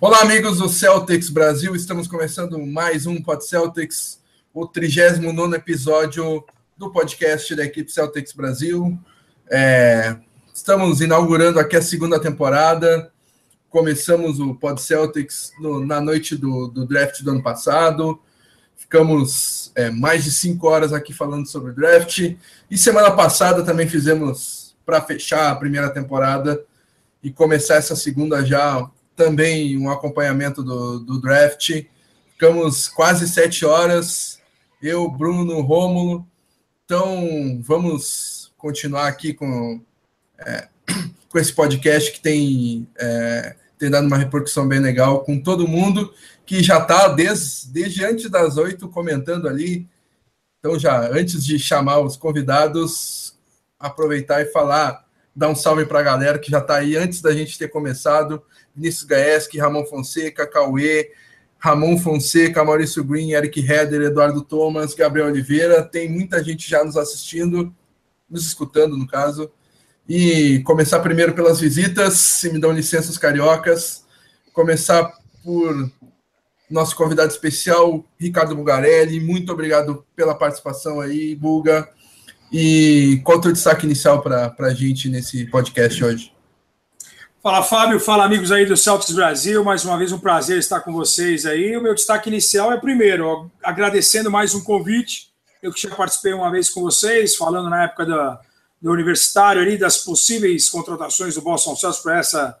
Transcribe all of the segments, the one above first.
Olá, amigos do Celtics Brasil. Estamos começando mais um Pod Celtics, o 39 episódio do podcast da equipe Celtics Brasil. É, estamos inaugurando aqui a segunda temporada. Começamos o Pod Celtics no, na noite do, do, draft do ano passado. Ficamos é, mais de cinco horas aqui falando sobre o draft. E semana passada também fizemos para fechar a primeira temporada e começar essa segunda já também um acompanhamento do, do draft. Ficamos quase sete horas, eu, Bruno, Rômulo. Então, vamos continuar aqui com, é, com esse podcast que tem, é, tem dado uma repercussão bem legal com todo mundo que já está desde, desde antes das oito comentando ali. Então, já antes de chamar os convidados, aproveitar e falar, dar um salve para a galera que já está aí antes da gente ter começado. Vinícius Gaeski, Ramon Fonseca, Cauê, Ramon Fonseca, Maurício Green, Eric Heder, Eduardo Thomas, Gabriel Oliveira. Tem muita gente já nos assistindo, nos escutando, no caso. E começar primeiro pelas visitas, se me dão licença os cariocas. Começar por nosso convidado especial, Ricardo Bugarelli. Muito obrigado pela participação aí, Buga. E qual é o teu destaque inicial para a gente nesse podcast hoje? Fala Fábio, fala amigos aí do Celtics Brasil, mais uma vez um prazer estar com vocês aí. O meu destaque inicial é primeiro, agradecendo mais um convite, eu que já participei uma vez com vocês, falando na época do universitário ali, das possíveis contratações do Boston Celtics para essa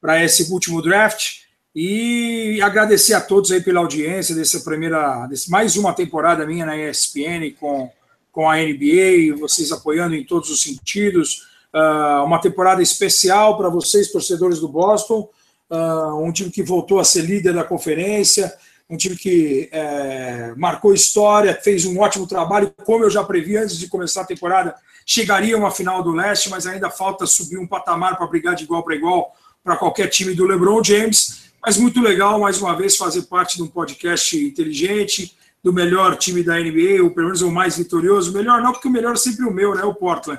para esse último draft. E agradecer a todos aí pela audiência dessa primeira, desse, mais uma temporada minha na ESPN com, com a NBA, vocês apoiando em todos os sentidos uh, uma temporada especial para vocês, torcedores do Boston, uh, um time que voltou a ser líder da conferência, um time que é, marcou história, fez um ótimo trabalho, como eu já previ antes de começar a temporada, chegaria uma final do leste, mas ainda falta subir um patamar para brigar de igual para igual para qualquer time do LeBron James. Mas muito legal, mais uma vez, fazer parte de um podcast inteligente, do melhor time da NBA, ou pelo menos o mais vitorioso. Melhor não, porque o melhor é sempre o meu, né? O Portland.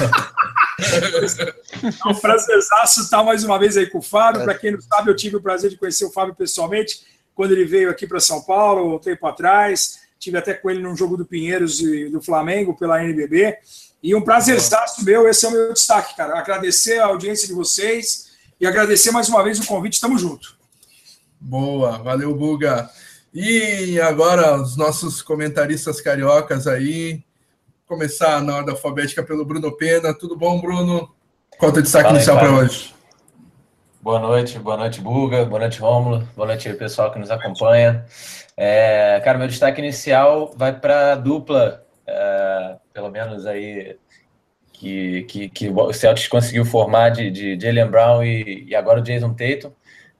é um prazerzaço estar mais uma vez aí com o Fábio. Para quem não sabe, eu tive o prazer de conhecer o Fábio pessoalmente quando ele veio aqui para São Paulo, um tempo atrás. Tive até com ele num jogo do Pinheiros e do Flamengo pela NBB. E um prazerzaço meu, esse é o meu destaque, cara. Agradecer a audiência de vocês e agradecer mais uma vez o convite. Tamo junto. Boa, valeu, Buga. E agora os nossos comentaristas cariocas aí. Começar na ordem alfabética pelo Bruno Pena. Tudo bom, Bruno? Qual é o destaque Fala inicial para hoje? Boa noite, boa noite, Buga, boa noite, Rômulo, boa noite aí, pessoal que nos acompanha. É, cara, meu destaque inicial vai para a dupla, é, pelo menos aí, que, que, que o Celtics conseguiu formar de, de Jalen Brown e, e agora o Jason Tatum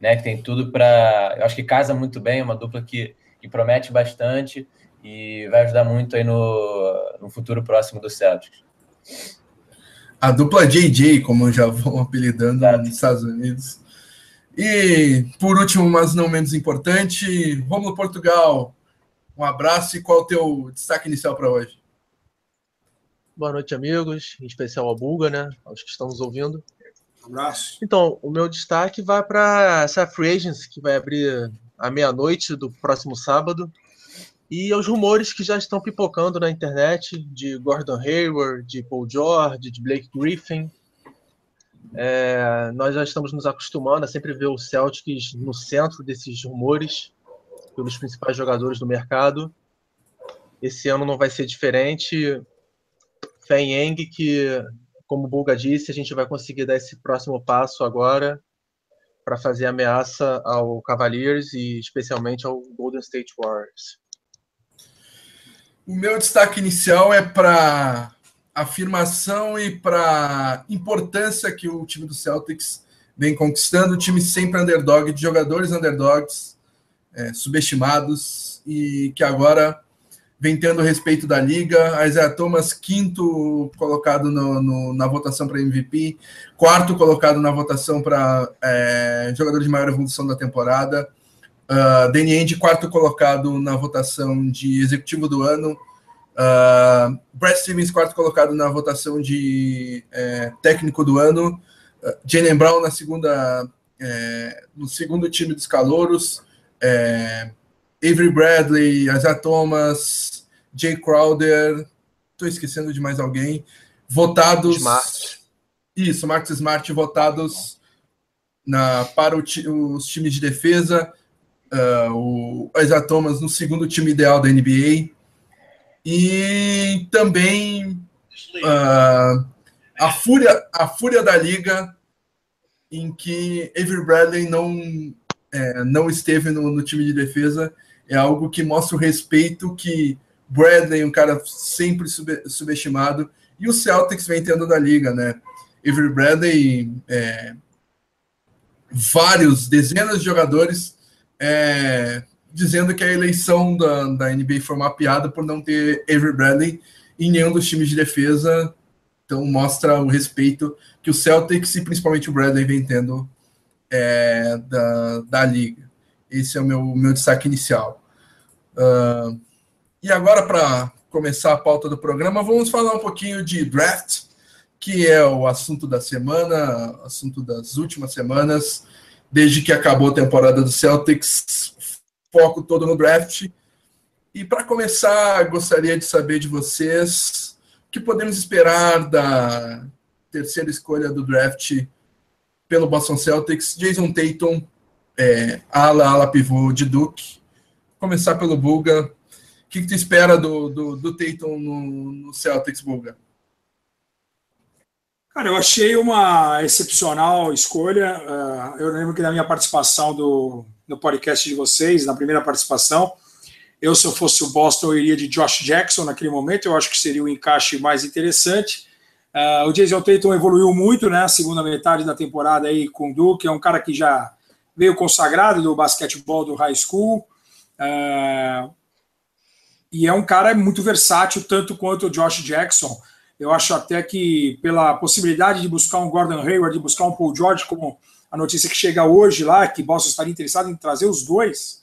né? Que tem tudo para. Eu acho que casa muito bem, é uma dupla que, que promete bastante e vai ajudar muito aí no, no futuro próximo do Celtics. A dupla JJ, como já vão apelidando Exato. nos Estados Unidos. E, por último, mas não menos importante, Romulo Portugal. Um abraço e qual o teu destaque inicial para hoje? Boa noite, amigos, em especial a Bulga, né? Aos que estão nos ouvindo. Um abraço. Então, o meu destaque vai para essa Free Agents, que vai abrir à meia-noite do próximo sábado. E aos rumores que já estão pipocando na internet de Gordon Hayward, de Paul George, de Blake Griffin. É, nós já estamos nos acostumando a sempre ver o Celtics no centro desses rumores, pelos principais jogadores do mercado. Esse ano não vai ser diferente. Fé em que como o Bulga disse, a gente vai conseguir dar esse próximo passo agora para fazer ameaça ao Cavaliers e especialmente ao Golden State Warriors. O meu destaque inicial é para afirmação e para importância que o time do Celtics vem conquistando. O time sempre underdog, de jogadores underdogs, é, subestimados e que agora vem tendo respeito da liga. Isaiah Thomas, quinto colocado no, no, na votação para MVP, quarto colocado na votação para é, jogador de maior evolução da temporada. Uh, Danny quarto colocado na votação de executivo do ano. Uh, Brad Stevens, quarto colocado na votação de é, técnico do ano. Uh, Jalen Brown na segunda é, no segundo time dos calouros, é, Avery Bradley, Isaiah Thomas, Jay Crowder, estou esquecendo de mais alguém, votados. Smart. Isso, Marcus Smart votados na, para o, os times de defesa. Uh, o Isaiah Thomas no segundo time ideal da NBA. E também uh, a, fúria, a fúria da liga em que Avery Bradley não, é, não esteve no, no, time de defesa é algo que mostra o respeito que Bradley, um cara sempre sub, subestimado, e o Celtics vem tendo da liga, né? Avery Bradley, é, vários, dezenas de jogadores é, dizendo que a eleição da, da NBA foi uma piada por não ter Avery Bradley em nenhum dos times de defesa. Então mostra o respeito que o Celtics e principalmente o Bradley vem tendo é, da, da liga. Esse é o meu, meu destaque inicial. Uh, e agora, para começar a pauta do programa, vamos falar um pouquinho de draft, que é o assunto da semana, assunto das últimas semanas, desde que acabou a temporada do Celtics, foco todo no draft. E para começar, gostaria de saber de vocês o que podemos esperar da terceira escolha do draft pelo Boston Celtics, Jason Tatum, é, ala, ala pivô de Duke. Começar pelo Bulga. O que, que tu espera do, do, do Tatum no, no Celtics, Bulga? Cara, eu achei uma excepcional escolha. Uh, eu lembro que na minha participação do, no podcast de vocês, na primeira participação, eu, se eu fosse o Boston, eu iria de Josh Jackson naquele momento. Eu acho que seria o um encaixe mais interessante. Uh, o Jason Tatum evoluiu muito, né? Segunda metade da temporada aí com o Duke, é um cara que já veio consagrado do basquetebol do high school. Uh, e é um cara muito versátil, tanto quanto o Josh Jackson. Eu acho até que pela possibilidade de buscar um Gordon Hayward, de buscar um Paul George, como a notícia que chega hoje lá, que Boston estaria interessado em trazer os dois,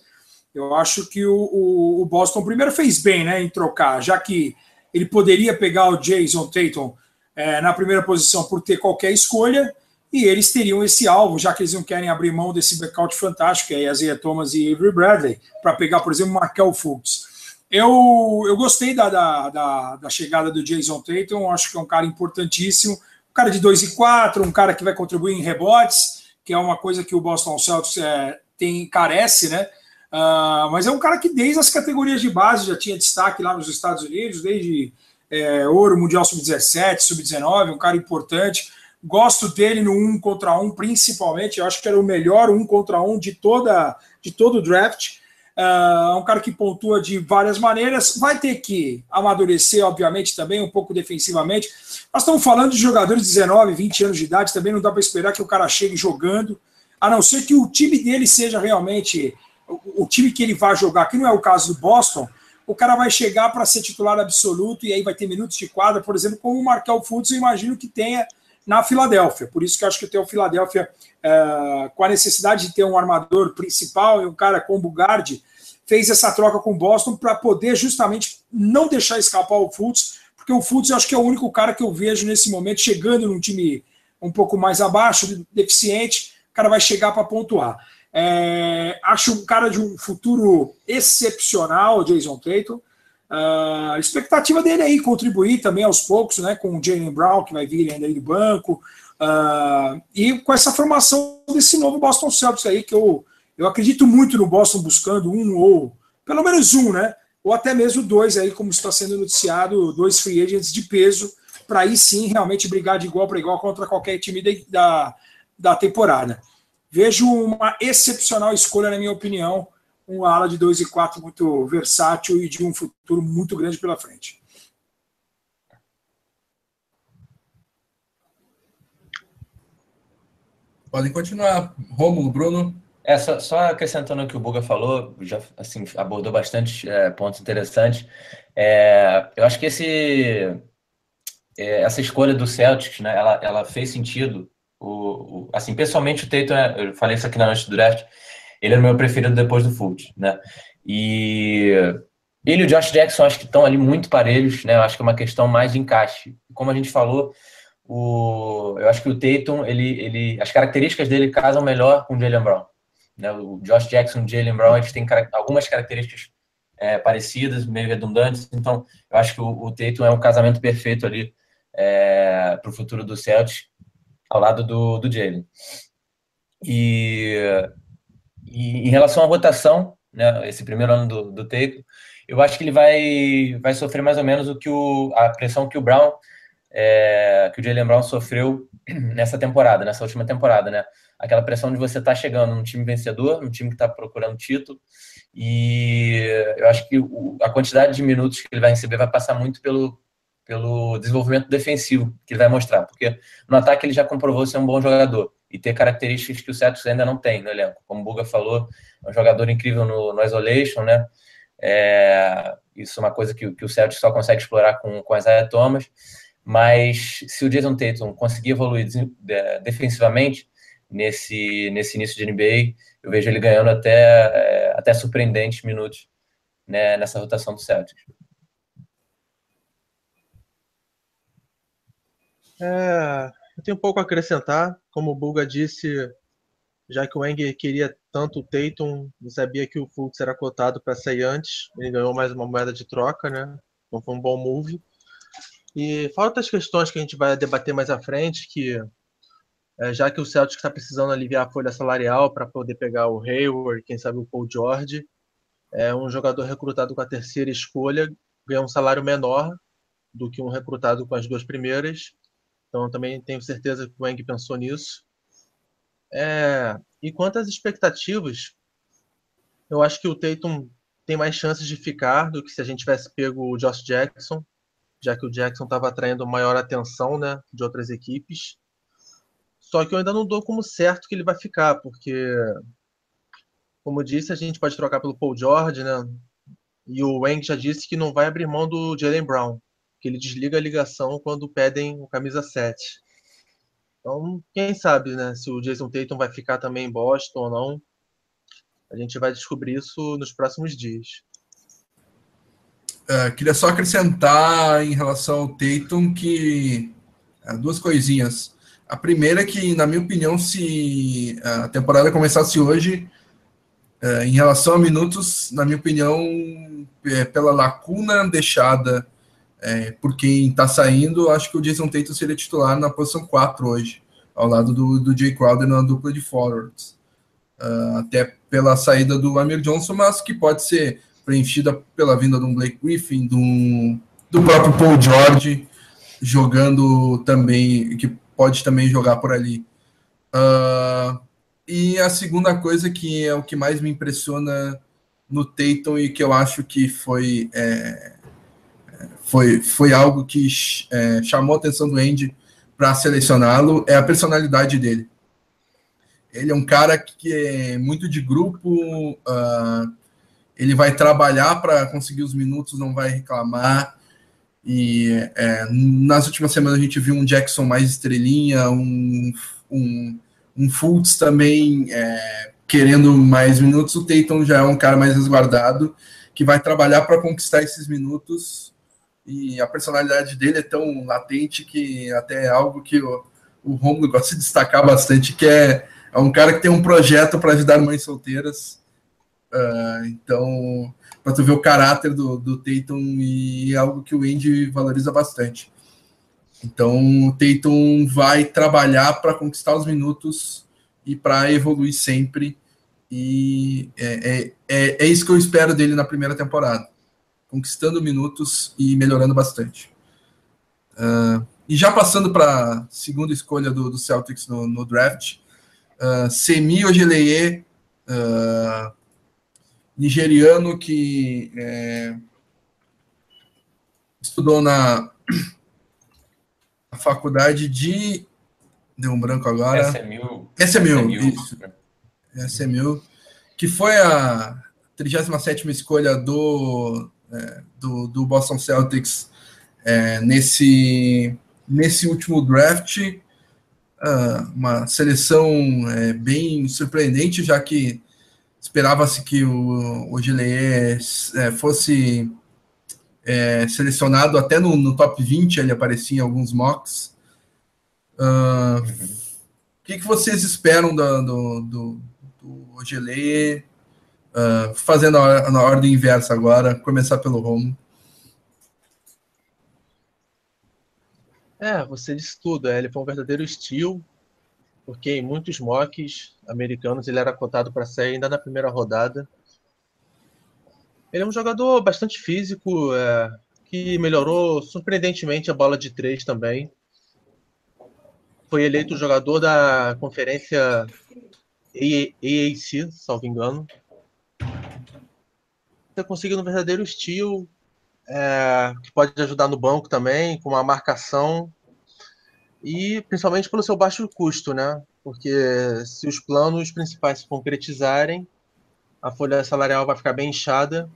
eu acho que o, o, o Boston primeiro fez bem né, em trocar, já que ele poderia pegar o Jason Tatum é, na primeira posição por ter qualquer escolha, e eles teriam esse alvo, já que eles não querem abrir mão desse backout fantástico, que é Isaiah Thomas e Avery Bradley, para pegar, por exemplo, Markel Fultz. Eu, eu gostei da, da, da, da, chegada do Jason Tatum, acho que é um cara importantíssimo, um cara de 2 e 4, um cara que vai contribuir em rebotes, que é uma coisa que o Boston Celtics é, tem carece, né? Uh, mas é um cara que desde as categorias de base já tinha destaque lá nos Estados Unidos, desde é, Ouro, Mundial Sub-17, Sub-19, um cara importante. Gosto dele no um contra um, principalmente. Eu acho que era o melhor um contra um de, toda, de todo o draft. Uh, um cara que pontua de várias maneiras. Vai ter que amadurecer, obviamente, também, um pouco defensivamente. Nós estamos falando de jogadores de 19, 20 anos de idade, também não dá para esperar que o cara chegue jogando, a não ser que o time dele seja realmente o, time que ele vai jogar, que não é o caso do Boston, o cara vai chegar para ser titular absoluto e aí vai ter minutos de quadra, por exemplo, como o Markel eu imagino que tenha na Filadélfia. Por isso que eu acho que tem o Filadélfia é, com a necessidade de ter um armador principal e um cara como o guard, fez essa troca com o Boston para poder justamente não deixar escapar o Fultz, porque o Fultz eu acho que é o único cara que eu vejo nesse momento chegando num time um pouco mais abaixo, deficiente, o cara vai chegar para pontuar. É, acho um cara de um futuro excepcional, Jason Tatum. Uh, a expectativa dele aí contribuir também aos poucos, né, com o Jalen Brown, que vai vir ainda aí do banco, uh, e com essa formação desse novo Boston Celtics aí, que eu, eu acredito muito no Boston buscando um ou pelo menos um, né, ou até mesmo dois aí, como está sendo noticiado, dois free agents de peso, para aí sim realmente brigar de igual para igual contra qualquer time da, da temporada. Vejo uma excepcional escolha, na minha opinião, um ala de 2 e 4 muito versátil e de um futuro muito grande pela frente. Podem continuar. Rômulo, Bruno. É, só, só, acrescentando o que o Buga falou, já assim, abordou bastante é, pontos interessantes. É, eu acho que esse, é, essa escolha do Celtics, né, ela, ela fez sentido o, o, assim, pessoalmente o Tatum, é, eu falei isso aqui na noite do draft, ele era o meu preferido depois do Fultz, né? E ele e o Josh Jackson acho que estão ali muito parelhos, né? Eu acho que é uma questão mais de encaixe. Como a gente falou, o, eu acho que o Tatum, ele, ele, as características dele casam melhor com o Jalen Brown. Né? O Josh Jackson e o Jalen Brown, eles têm algumas características é, parecidas, meio redundantes. Então, eu acho que o, o Tatum é um casamento perfeito ali é, para o futuro do Celtics, ao lado do, do Jalen. E, e, em relação à rotação, né, esse primeiro ano do, do eu acho que ele vai, vai sofrer mais ou menos o que o, a pressão que o Brown, é, que o Jalen Brown sofreu nessa temporada, nessa última temporada, né? Aquela pressão de você estar tá chegando num time vencedor, num time que está procurando título, e eu acho que o, a quantidade de minutos que ele vai receber vai passar muito pelo, pelo desenvolvimento defensivo que ele vai mostrar, porque no ataque ele já comprovou ser um bom jogador e ter características que o Celtics ainda não tem no elenco. Como o Buga falou, é um jogador incrível no, no isolation, né? É, isso é uma coisa que, que o Celtics só consegue explorar com, com Isaiah Thomas. Mas se o Jason Tatum conseguir evoluir defensivamente nesse, nesse início de NBA, eu vejo ele ganhando até, é, até surpreendentes minutos né, nessa rotação do Celtics. É, eu tenho um pouco a acrescentar. Como o Bulga disse, já que o Wenger queria tanto o Tatum sabia que o Fultz era cotado para sair antes, ele ganhou mais uma moeda de troca, né? Então foi um bom move. E fora outras questões que a gente vai debater mais à frente, que é, já que o Celtic está precisando aliviar a folha salarial para poder pegar o Hayward, quem sabe o Paul George, é um jogador recrutado com a terceira escolha ganha um salário menor do que um recrutado com as duas primeiras. Então também tenho certeza que o Eng pensou nisso. É, e quanto às expectativas, eu acho que o Tatum tem mais chances de ficar do que se a gente tivesse pego o Josh Jackson, já que o Jackson estava atraindo maior atenção né, de outras equipes. Só que eu ainda não dou como certo que ele vai ficar, porque, como disse, a gente pode trocar pelo Paul George, né? E o Wang já disse que não vai abrir mão do Jalen Brown, que ele desliga a ligação quando pedem o camisa 7. Então, quem sabe, né, se o Jason Tatum vai ficar também em Boston ou não. A gente vai descobrir isso nos próximos dias. Uh, queria só acrescentar em relação ao Tatum que uh, duas coisinhas. A primeira é que, na minha opinião, se a temporada começasse hoje, uh, em relação a minutos, na minha opinião, é, pela lacuna deixada é, por quem está saindo, acho que o Jason Tatum seria titular na posição 4 hoje, ao lado do, do Jay Crowder na dupla de forwards. Uh, até pela saída do Amir Johnson, mas que pode ser preenchida pela vinda do Blake Griffin, do, do próprio Paul George, jogando também, que pode também jogar por ali. Uh, e a segunda coisa que é o que mais me impressiona no Tatum e que eu acho que foi é, foi, foi algo que é, chamou a atenção do Andy para selecioná-lo, é a personalidade dele. Ele é um cara que é muito de grupo, uh, ele vai trabalhar para conseguir os minutos, não vai reclamar. E é, nas últimas semanas a gente viu um Jackson mais estrelinha, um, um, um Fultz também é, querendo mais minutos. O Tatum já é um cara mais resguardado, que vai trabalhar para conquistar esses minutos e a personalidade dele é tão latente que até é algo que o, o Romulo gosta de destacar bastante, que é, é um cara que tem um projeto para ajudar mães solteiras. Uh, então, para tu ver o caráter do, do Tatum e é algo que o Andy valoriza bastante. Então, o Tatum vai trabalhar para conquistar os minutos e para evoluir sempre. E é, é, é, é isso que eu espero dele na primeira temporada conquistando minutos e melhorando bastante. Uh, e já passando para a segunda escolha do, do Celtics no, no draft, uh, Semi Ojeleye, uh, nigeriano que é, estudou na, na, faculdade de. Deu um branco agora. SMU. SMU, SMU. isso. SMU, que foi a 37 escolha do é, do, do Boston Celtics é, nesse, nesse último draft. Uh, uma seleção é, bem surpreendente, já que esperava-se que o, o Gilead é, fosse é, selecionado até no, no, top 20, ele aparecia em alguns mocks. Uh, o que, que vocês esperam do, do, do, do? Uh, fazendo a, na ordem inversa agora, começar pelo Romo. É, você disse tudo. É, ele foi um verdadeiro estilo, porque em muitos mocks americanos ele era cotado para sair ainda na primeira rodada. Ele é um jogador bastante físico, é, que melhorou surpreendentemente a bola de três também. Foi eleito jogador da conferência AAC, salvo engano. Você conseguiu um verdadeiro estilo, é, que pode ajudar no banco também, com uma marcação. E principalmente pelo seu baixo custo, né? Porque se os planos principais se concretizarem, a folha salarial vai ficar bem inchada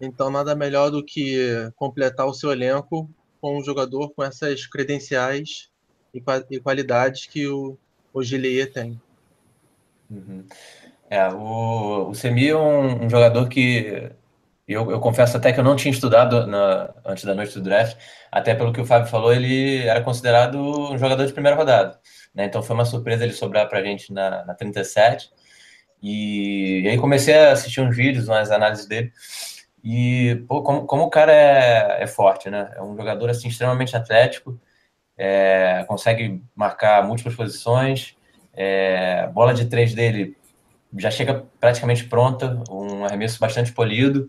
então, nada melhor do que completar o seu elenco com um jogador com essas credenciais e, qualidades que o, o tem. Uhum. É, o, o Semi é um, um jogador que eu, eu, confesso até que eu não tinha estudado na, antes da noite do draft, até pelo que o Fábio falou, ele era considerado um jogador de primeira rodada. Né? Então foi uma surpresa ele sobrar para a gente na, na 37. E, e aí comecei a assistir uns vídeos, umas análises dele. E pô, como, como o cara é, é forte, né? É um jogador assim, extremamente atlético, é, consegue marcar múltiplas posições, é, bola de três dele já chega praticamente pronta, um arremesso bastante polido.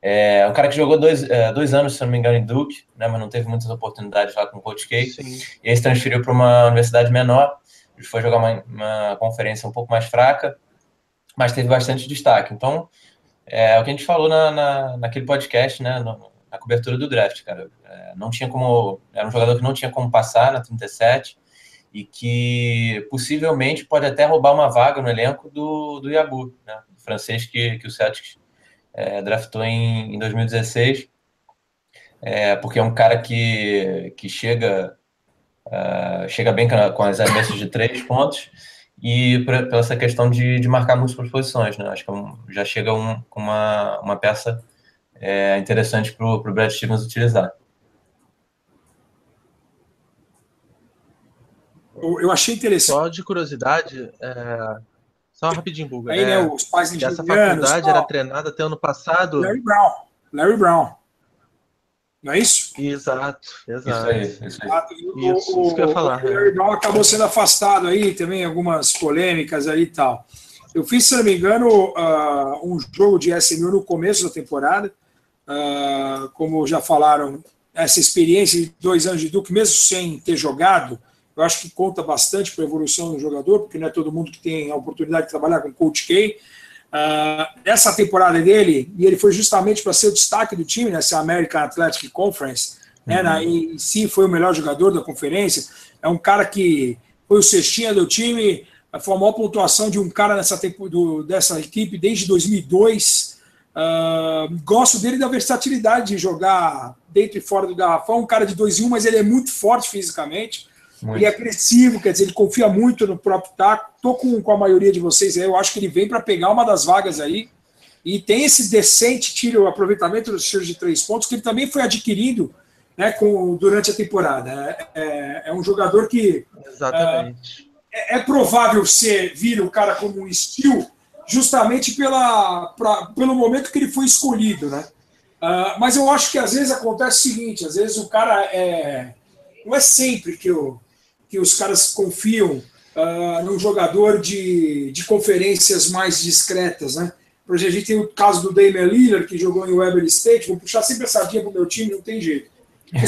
É um cara que jogou dois, é, dois anos, se não me engano, em Duke, né, mas não teve muitas oportunidades lá com o Coach K. Sim. E aí se transferiu para uma universidade menor, foi jogar uma, uma conferência um pouco mais fraca, mas teve bastante destaque. Então, é o que a gente falou na, na naquele podcast, né? No, na cobertura do draft, cara. É, não tinha como. Era um jogador que não tinha como passar na 37 e que possivelmente pode até roubar uma vaga no elenco do, do Yabu, né? Do francês que, que o Celtics é, draftou em, em 2016. É, porque é um cara que, que chega, uh, chega bem com as arremessas de três pontos e por, por essa questão de, de marcar múltiplas posições, né? Acho que é um, já chega um, uma, uma peça é, interessante para o Brad Stevens utilizar. Eu achei interessante. Só de curiosidade, é... só rapidinho, Buga. Aí, né, os pais Essa faculdade era treinada até ano passado. Larry Brown. Larry Brown. Não é isso? Exato, exato. Isso aí, isso, aí. isso, isso que eu ia falar. O Larry Brown acabou sendo afastado aí, também algumas polêmicas aí e tal. Eu fiz, se não me engano, uh, um jogo de SMU no começo da temporada. Uh, como já falaram, essa experiência de dois anos de Duke, mesmo sem ter jogado, eu acho que conta bastante para a evolução do jogador, porque não é todo mundo que tem a oportunidade de trabalhar com Coach K. Uh, essa temporada dele, e ele foi justamente para ser o destaque do time nessa American Athletic Conference, né, uhum. né, na, em si foi o melhor jogador da conferência. É um cara que foi o cestinha do time, foi a maior pontuação de um cara nessa tempo, do, dessa equipe desde 2002. Uh, ah, gosto dele da versatilidade de jogar dentro e fora do garrafão. Um cara de 2 e 1, um, mas ele é muito forte fisicamente. Muito. Ele é agressivo, quer dizer, ele confia muito no próprio taco. Tô com, com a maioria de vocês aí, eu acho que ele vem para pegar uma das vagas aí. E tem esse decente tiro, aproveitamento dos tiros de três pontos, que ele também foi adquirindo né, com, durante a temporada. É, é, é um jogador que. Exatamente. É, é, provável ser vir o cara como um estilo, justamente pela, pra, pelo momento que ele foi escolhido, né? Uh, mas eu acho que às vezes acontece o seguinte: às vezes o cara é. Não é sempre que o, que os caras confiam uh, num jogador de, de conferências mais discretas, né? Por exemplo, a gente tem o caso do Damian Lillard, que jogou em Weber State, vou puxar sempre a sardinha para o meu time, não tem jeito. O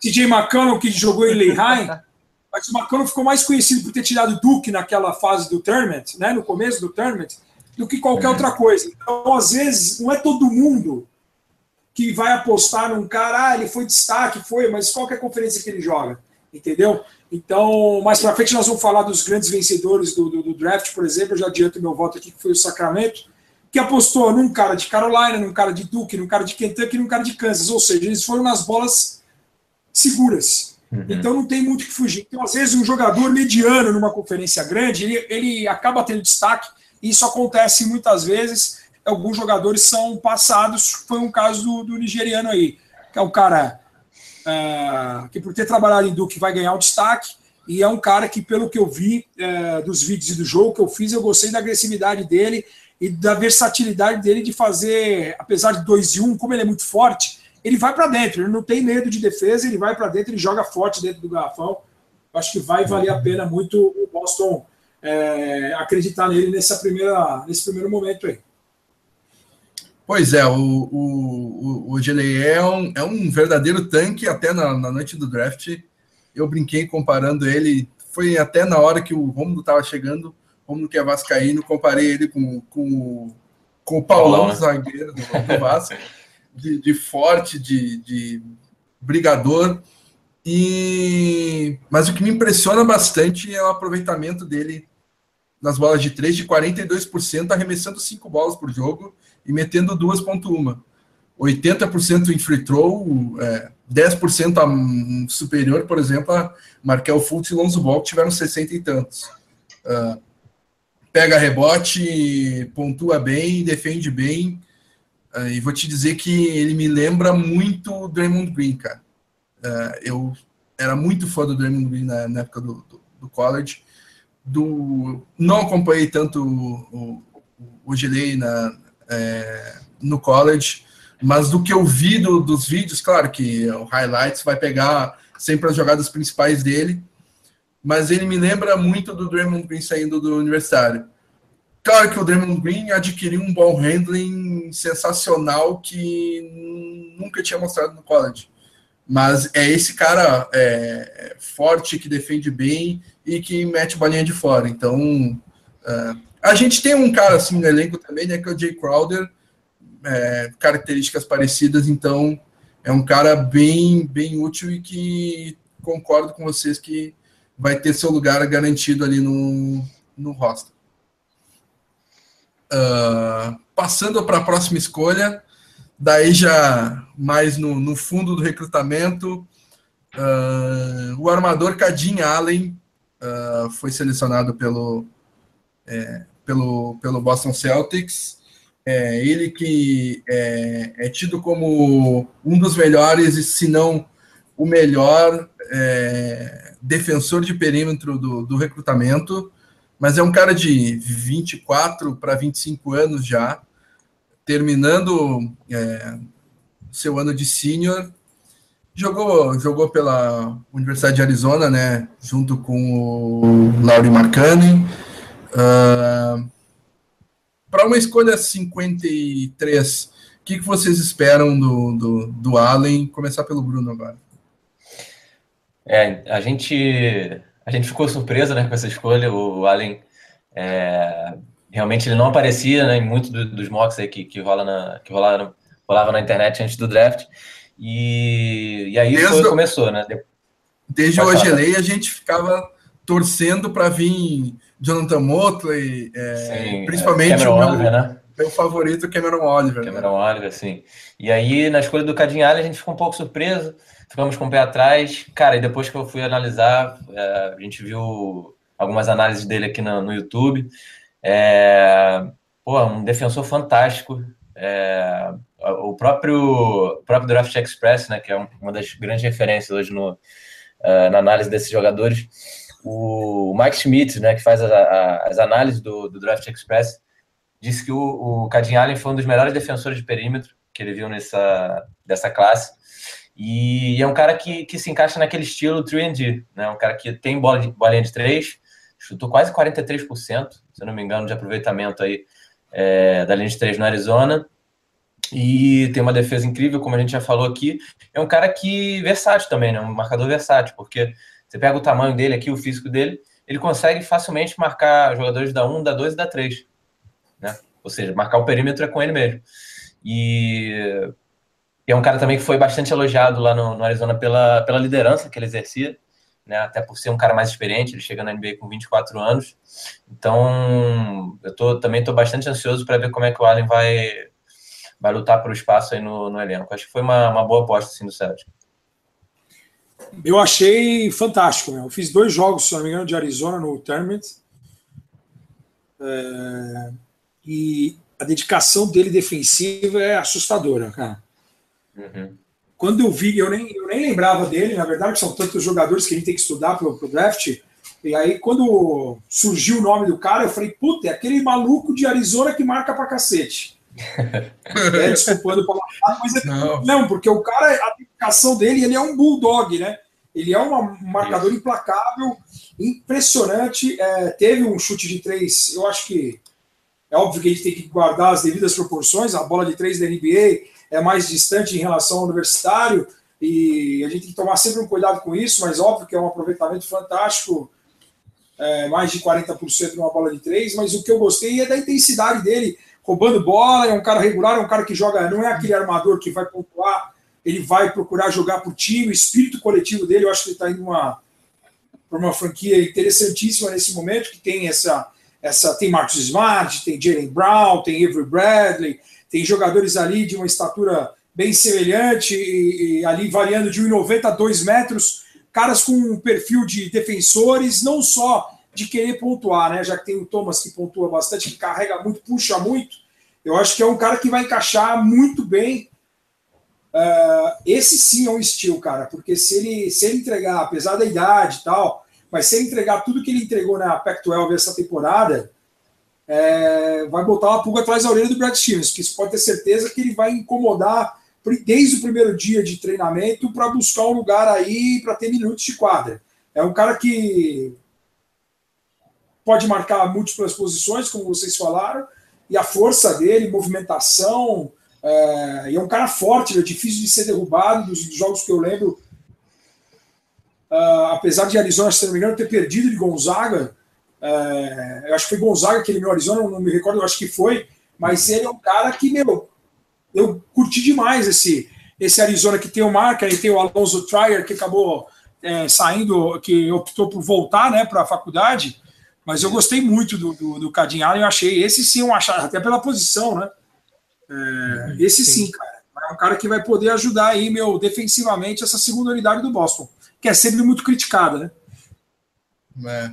CJ McConnell, que jogou em Lehigh, mas o McConnell ficou mais conhecido por ter tirado Duke naquela fase do tournament, né, no começo do tournament, do que qualquer uhum. outra coisa. Então, às vezes, não é todo mundo que vai apostar num cara, ah, ele foi destaque, foi, mas qual é a conferência que ele joga? Entendeu? Então, mais para frente nós vamos falar dos grandes vencedores do, do, do, draft, por exemplo, eu já adianto meu voto aqui, que foi o Sacramento, que apostou num cara de Carolina, num cara de Duke, num cara de Kentucky, num cara de Kansas, ou seja, eles foram nas bolas seguras. Uhum. Então não tem muito que fugir. Então, às vezes, um jogador mediano numa conferência grande, ele, ele acaba tendo destaque, e isso acontece muitas vezes. Alguns jogadores são passados, foi um caso do, do nigeriano aí, que é o cara uh, que por ter trabalhado em Duke vai ganhar o destaque, E é um cara que, pelo que eu vi é, dos vídeos e do jogo que eu fiz, eu gostei da agressividade dele e da versatilidade dele de fazer, apesar de 2 e 1, um, como ele é muito forte, ele vai para dentro, ele não tem medo de defesa, ele vai para dentro, ele joga forte dentro do garrafão. Acho que vai valer a pena muito o Boston é, acreditar nele nessa primeira, nesse primeiro momento aí. Pois é, o, o, o é um, é um verdadeiro tanque, até na, na noite do draft. Eu brinquei comparando ele, foi até na hora que o Romulo estava chegando, Romulo que é vascaíno, comparei ele com, com, com o Paulão, Paulão né? zagueiro do, do Vasco, de, de, forte, de, de brigador. E mas o que me impressiona bastante é o aproveitamento dele nas bolas de 3 de 42%, arremessando 5 bolas por jogo e metendo 2.1. 80% em free throw, é, 10% a superior, por exemplo, a Markel Fultz e Lonzo Ball, que tiveram 60 e tantos. Uh, pega rebote, pontua bem, defende bem. Uh, e vou te dizer que ele me lembra muito o Draymond Green, cara. Uh, eu era muito fã do Draymond Green na, na época do, do, do, college. Do, não acompanhei tanto o, o, o na, é, no college, mas do que eu vi do, dos vídeos, claro que o highlights vai pegar sempre as jogadas principais dele, mas ele me lembra muito do Draymond Green saindo do universitário. Claro que o Draymond Green adquiriu um ball handling sensacional que nunca tinha mostrado no college. Mas é esse cara é, forte que defende bem e que mete bolinha de fora. Então, uh, a gente tem um cara assim no elenco também, né, que é o Jay Crowder, é, características parecidas, então é um cara bem, bem útil e que concordo com vocês que vai ter seu lugar garantido ali no, no roster. Uh, passando para a próxima escolha, Daí já mais no, no fundo do recrutamento, uh, o armador Cadin Allen uh, foi selecionado pelo, é, pelo, pelo Boston Celtics. É, ele que é, é, tido como um dos melhores, se não o melhor é, defensor de perímetro do, do recrutamento, mas é um cara de 24 para 25 anos já, terminando é, seu ano de sênior, jogou, jogou pela Universidade de Arizona, né, junto com o Laurie Marcani. Uh, Para uma escolha 53, o que, que vocês esperam do, do, do Allen? Começar pelo Bruno agora. É, a gente, a gente ficou surpreso né, com essa escolha. O Allen é, realmente ele não aparecia né, em muitos do, dos mocks aí que, que, rola na, que rolava, rolava na internet antes do draft. E, e aí desde foi, começou, né? Desde o Agelei a gente ficava torcendo para vir Jonathan Motley, é, sim, principalmente Cameron o meu, Oliver, né? meu favorito, Cameron Oliver. Né? Cameron né? Oliver, sim. E aí, na escolha do Cadinhale, a gente ficou um pouco surpreso, ficamos com o pé atrás. Cara, e depois que eu fui analisar, é, a gente viu algumas análises dele aqui no, no YouTube. É, pô, um defensor fantástico. É, o próprio, próprio Draft Express, né, que é uma das grandes referências hoje no, uh, na análise desses jogadores, o Mike Schmidt, né, que faz a, a, as análises do, do, Draft Express, disse que o, o Cadin Allen foi um dos melhores defensores de perímetro que ele viu nessa dessa classe. E é um cara que, que se encaixa naquele estilo 3D, né? Um cara que tem bola de, bolinha de três, chutou quase 43%, se não me engano, de aproveitamento aí é, da linha de três no Arizona. E tem uma defesa incrível, como a gente já falou aqui. É um cara que versátil também, né? Um marcador versátil, porque você pega o tamanho dele aqui, o físico dele, ele consegue facilmente marcar jogadores da 1, da 2 e da 3. Né? Ou seja, marcar o perímetro é com ele mesmo. E é um cara também que foi bastante elogiado lá no, no Arizona pela, pela liderança que ele exercia né? Até por ser um cara mais experiente, ele chega na NBA com 24 anos. Então, eu tô, também estou bastante ansioso para ver como é que o Allen vai, vai lutar o espaço aí no, no elenco. Acho que foi uma, uma boa aposta assim, do Celtic. Eu achei fantástico. Né? Eu fiz dois jogos, se não me engano, de Arizona no Tournament. É... E a dedicação dele defensiva é assustadora, cara. Uhum. quando eu vi, eu nem, eu nem lembrava dele, na verdade, são tantos jogadores que a gente tem que estudar para o draft. E aí, quando surgiu o nome do cara, eu falei, puta, é aquele maluco de Arizona que marca pra cacete. É, desculpando pela mas é, não. não, porque o cara, a dedicação dele, ele é um bulldog, né? Ele é um marcador Isso. implacável, impressionante. É, teve um chute de três, eu acho que é óbvio que a gente tem que guardar as devidas proporções. A bola de três da NBA é mais distante em relação ao universitário e a gente tem que tomar sempre um cuidado com isso, mas óbvio que é um aproveitamento fantástico, é, mais de 40% numa bola de três. Mas o que eu gostei é da intensidade dele, roubando bola. É um cara regular, é um cara que joga, não é aquele armador que vai pontuar, ele vai procurar jogar por time. O espírito coletivo dele, eu acho que ele está indo uma, para uma franquia interessantíssima nesse momento, que tem essa essa tem Marcus Smart, tem Jalen Brown, tem Avery Bradley, tem jogadores ali de uma estatura bem semelhante e, e ali variando de 1,90 a 2 metros, caras com um perfil de defensores, não só de querer pontuar, né? Já que tem o Thomas que pontua bastante, que carrega muito, puxa muito. Eu acho que é um cara que vai encaixar muito bem. Uh, esse sim é um estilo, cara, porque se ele, se ele entregar, apesar da idade e tal, mas se ele entregar tudo que ele entregou na Pac-12 essa temporada, é, vai botar uma pulga atrás da orelha do Brad Stevens, que pode ter certeza que ele vai incomodar desde o primeiro dia de treinamento para buscar um lugar aí para ter minutos de quadra. É um cara que pode marcar múltiplas posições, como vocês falaram, e a força dele, movimentação, é, é um cara forte, é difícil de ser derrubado, dos, jogos que eu lembro, Uh, apesar de Arizona, se não me engano, ter perdido de Gonzaga, uh, eu acho que foi Gonzaga que eliminou Arizona, não me recordo, eu acho que foi, mas ele é um cara que, meu, eu curti demais esse, esse Arizona que tem o Marca e tem o Alonso Trier, que acabou é, saindo, que optou por voltar né, para a faculdade, mas eu gostei muito do, do, do Cadinho Allen, eu achei esse sim um achado, até pela posição, né? É, esse sim, sim, cara. É um cara que vai poder ajudar aí, meu, defensivamente, essa segunda unidade do Boston que é sempre muito criticada, né? É.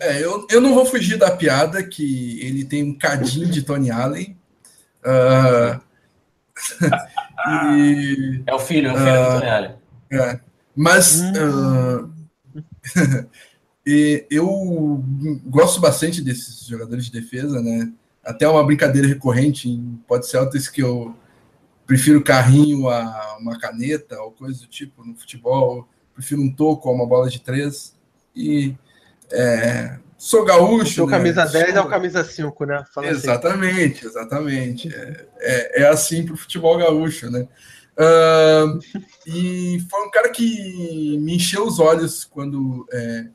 É, eu, eu não vou fugir da piada que ele tem um cadinho de Tony Allen. Uh, e, é o filho, é o filho uh, do ah, Tony Allen. É, mas uh, e eu gosto bastante desses jogadores de defesa, né? Até uma brincadeira recorrente em Pod Celtics que eu prefiro carrinho a uma caneta ou coisa do tipo no futebol prefiro um toco a uma bola de três. E é, sou gaúcho. O né? camisa 10 sou... é o camisa 5, né? Fala assim. exatamente, assim. exatamente. É, é, é assim para o futebol gaúcho, né? Uh, e foi um cara que me encheu os olhos quando é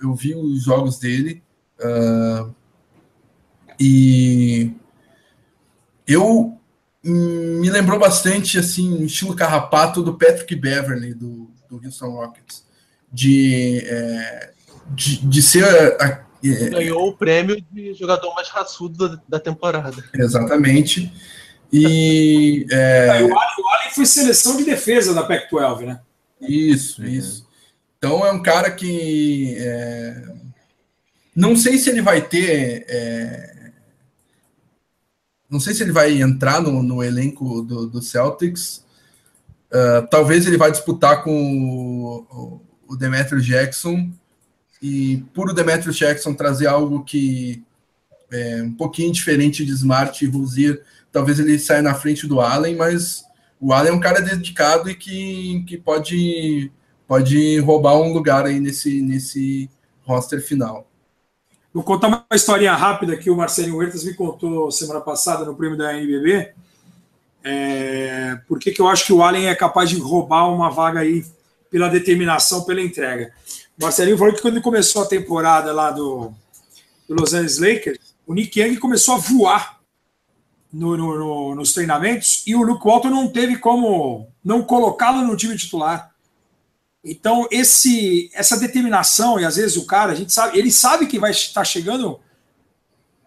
eu vi os jogos dele. Uh, e eu me lembrou bastante assim, o estilo carrapato do Patrick Beverly, do, do Houston Rockets, de, é, de, de, ser. A, é, Ganhou o prêmio de jogador mais raçudo da, da temporada. Exatamente. E, é, o, Allen, foi seleção de defesa da Pac-12, né? Isso, isso. Então é um cara que. É, não sei se ele vai ter. É, não sei se ele vai entrar no, no elenco do, do Celtics, Uh, talvez ele vai disputar com o, o Jackson e por o Demetrio Jackson trazer algo que é um pouquinho diferente de Smart e Rosier, talvez ele saia na frente do Allen, mas o Allen é um cara dedicado e que, que pode, pode roubar um lugar aí nesse, nesse roster final. Vou contar uma historinha rápida que o Marcelinho Huertas me contou semana passada no prêmio da NBB é, por que, que eu acho que o Allen é capaz de roubar uma vaga aí pela determinação, pela entrega? O Marcelinho falou que quando começou a temporada lá do, do Los Angeles Lakers, o Nick Young começou a voar no, no, no, nos treinamentos e o Luke Walton não teve como não colocá-lo no time titular. Então, esse, essa determinação, e às vezes o cara, a gente sabe, ele sabe que vai estar chegando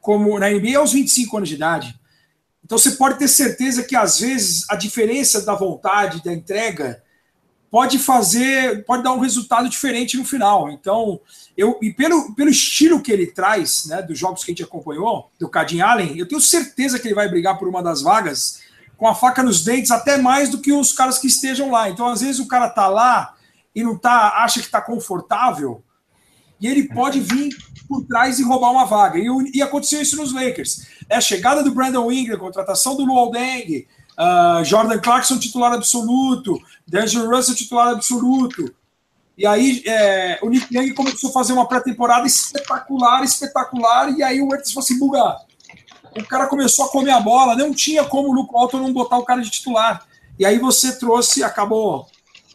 como na NBA aos 25 anos de idade. Então você pode ter certeza que às vezes a diferença da vontade, da entrega, pode fazer, pode dar um resultado diferente no final. Então, eu e pelo, pelo estilo que ele traz, né, dos jogos que a gente acompanhou, do Cadin Allen, eu tenho certeza que ele vai brigar por uma das vagas com a faca nos dentes, até mais do que os caras que estejam lá. Então, às vezes, o cara tá lá e não tá, acha que tá confortável, e ele pode vir por trás e roubar uma vaga. E, e aconteceu isso nos Lakers. É a chegada do Brandon Ingram, contratação do Luol Deng, uh, Jordan Clarkson titular absoluto, D'Angelo Russell titular absoluto. E aí é, o Nick Young começou a fazer uma pré-temporada espetacular, espetacular, e aí o Wentz falou assim, bugar. O cara começou a comer a bola, não tinha como o Luke Walton não botar o cara de titular. E aí você trouxe, acabou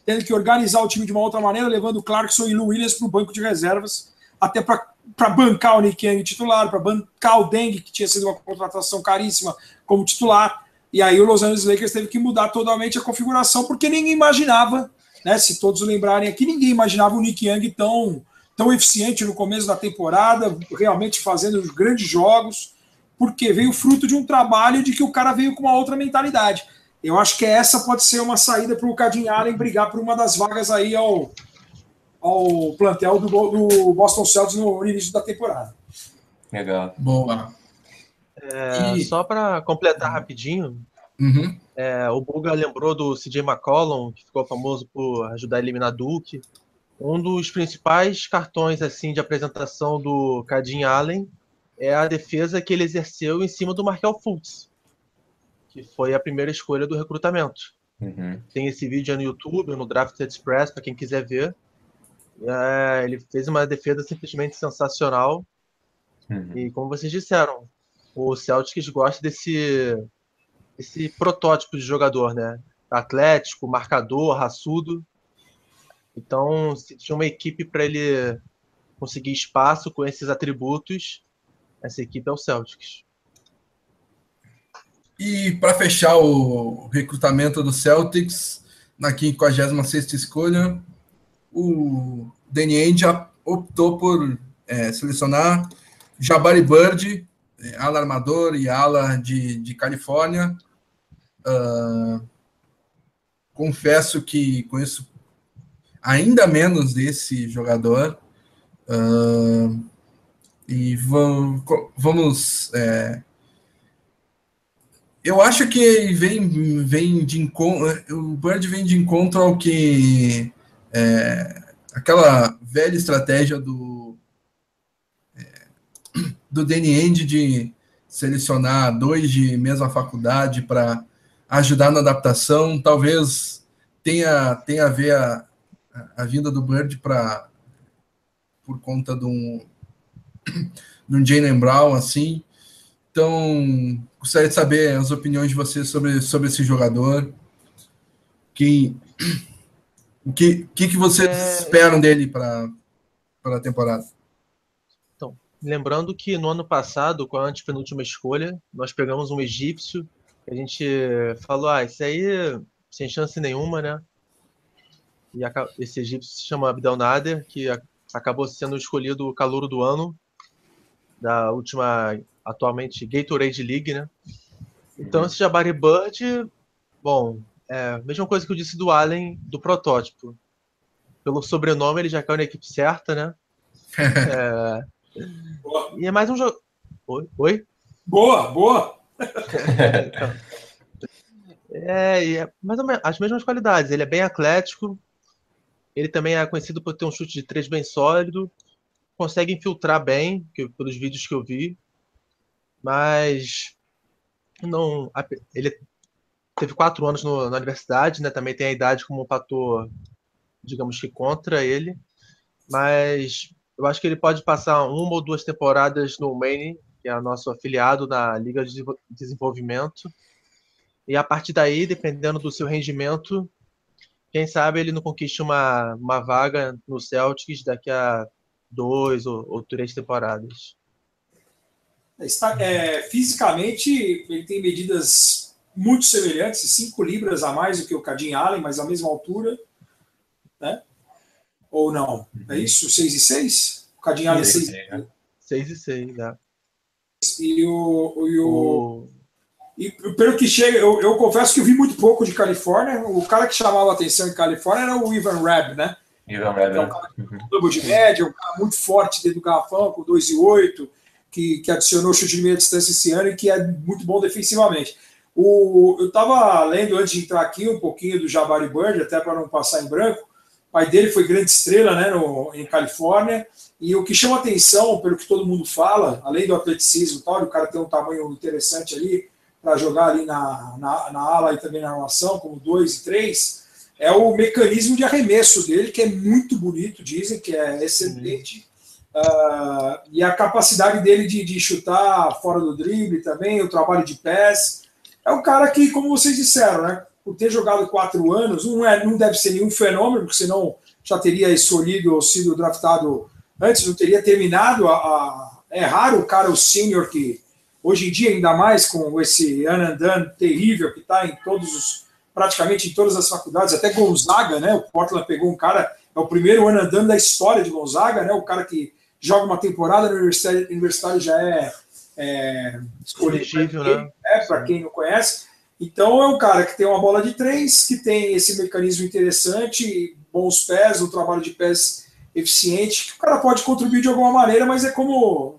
tendo que organizar o time de uma outra maneira, levando Clarkson e o Williams para o banco de reservas, até para bancar o Nick Young titular, para bancar o Deng, que tinha sido uma contratação caríssima, como titular. E aí o Los Angeles Lakers teve que mudar totalmente a configuração, porque ninguém imaginava né? Se todos lembrarem aqui, ninguém imaginava o Nick Young tão, tão eficiente no começo da temporada, realmente fazendo grandes jogos, porque veio fruto de um trabalho de que o cara veio com uma outra mentalidade. Eu acho que essa pode ser uma saída para o Cadin Allen brigar por uma das vagas aí ao, ao plantel do, do Boston Celtics no início da temporada. Legal. Boa. É, e... Só para completar rapidinho, Uhum. É, o Buga lembrou do CJ McCollum, que ficou famoso por ajudar a eliminar Duke. Um dos principais cartões assim de apresentação do Cadin Allen é a defesa que ele exerceu em cima do Markel Fultz, que foi a primeira escolha do recrutamento. Uhum. Tem esse vídeo no YouTube, no Draft Express, para quem quiser ver. É, ele fez uma defesa simplesmente sensacional. Uhum. E como vocês disseram, o Celtics gosta desse esse protótipo de jogador, né? Atlético, marcador, raçudo. Então, se tinha uma equipe para ele conseguir espaço com esses atributos, essa equipe é o Celtics. E para fechar o recrutamento do Celtics, na 56 escolha, o Danny Ainge optou por é, selecionar Jabari Bird, é, ala armador e ala de, de Califórnia, Uh, confesso que conheço ainda menos desse jogador. Uh, e vamos. vamos é, eu acho que vem, vem de encontro. O Bird vem de encontro ao que. É, aquela velha estratégia do. É, do Danny End de selecionar dois de mesma faculdade para ajudar na adaptação. Talvez tenha, tenha a ver a, a vinda do Bird para por conta de um, de um Jalen Brown, assim. Então, gostaria de saber as opiniões de vocês sobre, sobre esse jogador. Que, o que, que, que vocês é... esperam dele para a temporada? Então, lembrando que no ano passado, com a antepenúltima escolha, nós pegamos um egípcio a gente falou, ah, isso aí sem chance nenhuma, né? E esse egípcio se chama Abdel Nader, que acabou sendo escolhido o calouro do ano da última, atualmente, Gatorade League, né? Então, uhum. esse Jabari Bird, bom, é a mesma coisa que eu disse do Allen, do protótipo. Pelo sobrenome, ele já caiu na equipe certa, né? é... E é mais um jogo. Oi? Oi? Boa, boa! é, é mais ou menos, as mesmas qualidades. Ele é bem atlético. Ele também é conhecido por ter um chute de três bem sólido. Consegue infiltrar bem, que, pelos vídeos que eu vi. Mas não. Ele teve quatro anos no, na universidade, né? Também tem a idade como um fator, digamos que contra ele. Mas eu acho que ele pode passar uma ou duas temporadas no Maine que é nosso afiliado na Liga de Desenvolvimento. E a partir daí, dependendo do seu rendimento, quem sabe ele não conquiste uma, uma vaga no Celtics daqui a dois ou, ou três temporadas. Está, é, fisicamente, ele tem medidas muito semelhantes, 5 libras a mais do que o Cadin Allen, mas a mesma altura. Né? Ou não? É isso? 6 e 6? O Cadin Allen é 6 e 6, né? E o. E, o, e pelo que chega, eu, eu, confesso que eu vi muito pouco de Califórnia. O cara que chamava a atenção em Califórnia era o Ivan Rabb, né? Ivan Rabb, é um cara uhum. de média, um cara muito forte dentro do garrafão, com 2 e 8, que, que adicionou chute de meia distância esse ano e que é muito bom defensivamente. O, eu estava lendo antes de entrar aqui um pouquinho do Jabari Bird, até para não passar em branco. O pai dele foi grande estrela né, no, em Califórnia. E o que chama atenção, pelo que todo mundo fala, além do atleticismo e tal, o cara tem um tamanho interessante ali para jogar ali na, na, na, ala e também na armação, como 2 e 3, é o mecanismo de arremesso dele, que é muito bonito, dizem que é excelente. Uh, e a capacidade dele de, de chutar fora do drible também, o trabalho de pés. É um cara que, como vocês disseram, né, por ter jogado quatro anos, não, é, não deve ser nenhum fenômeno, porque senão já teria escolhido ou sido draftado antes, não teria terminado. A, a, é raro o cara, o sênior, que hoje em dia, ainda mais com esse Anandan terrível que está em todos os, praticamente em todas as faculdades, até Gonzaga, né? O Portland pegou um cara, é o primeiro Anandan da história de Gonzaga, né? O cara que joga uma temporada no universitário, universitário já é, é né? É, para quem não conhece. Então é um cara que tem uma bola de três, que tem esse mecanismo interessante, bons pés, um trabalho de pés eficiente, que o cara pode contribuir de alguma maneira, mas é como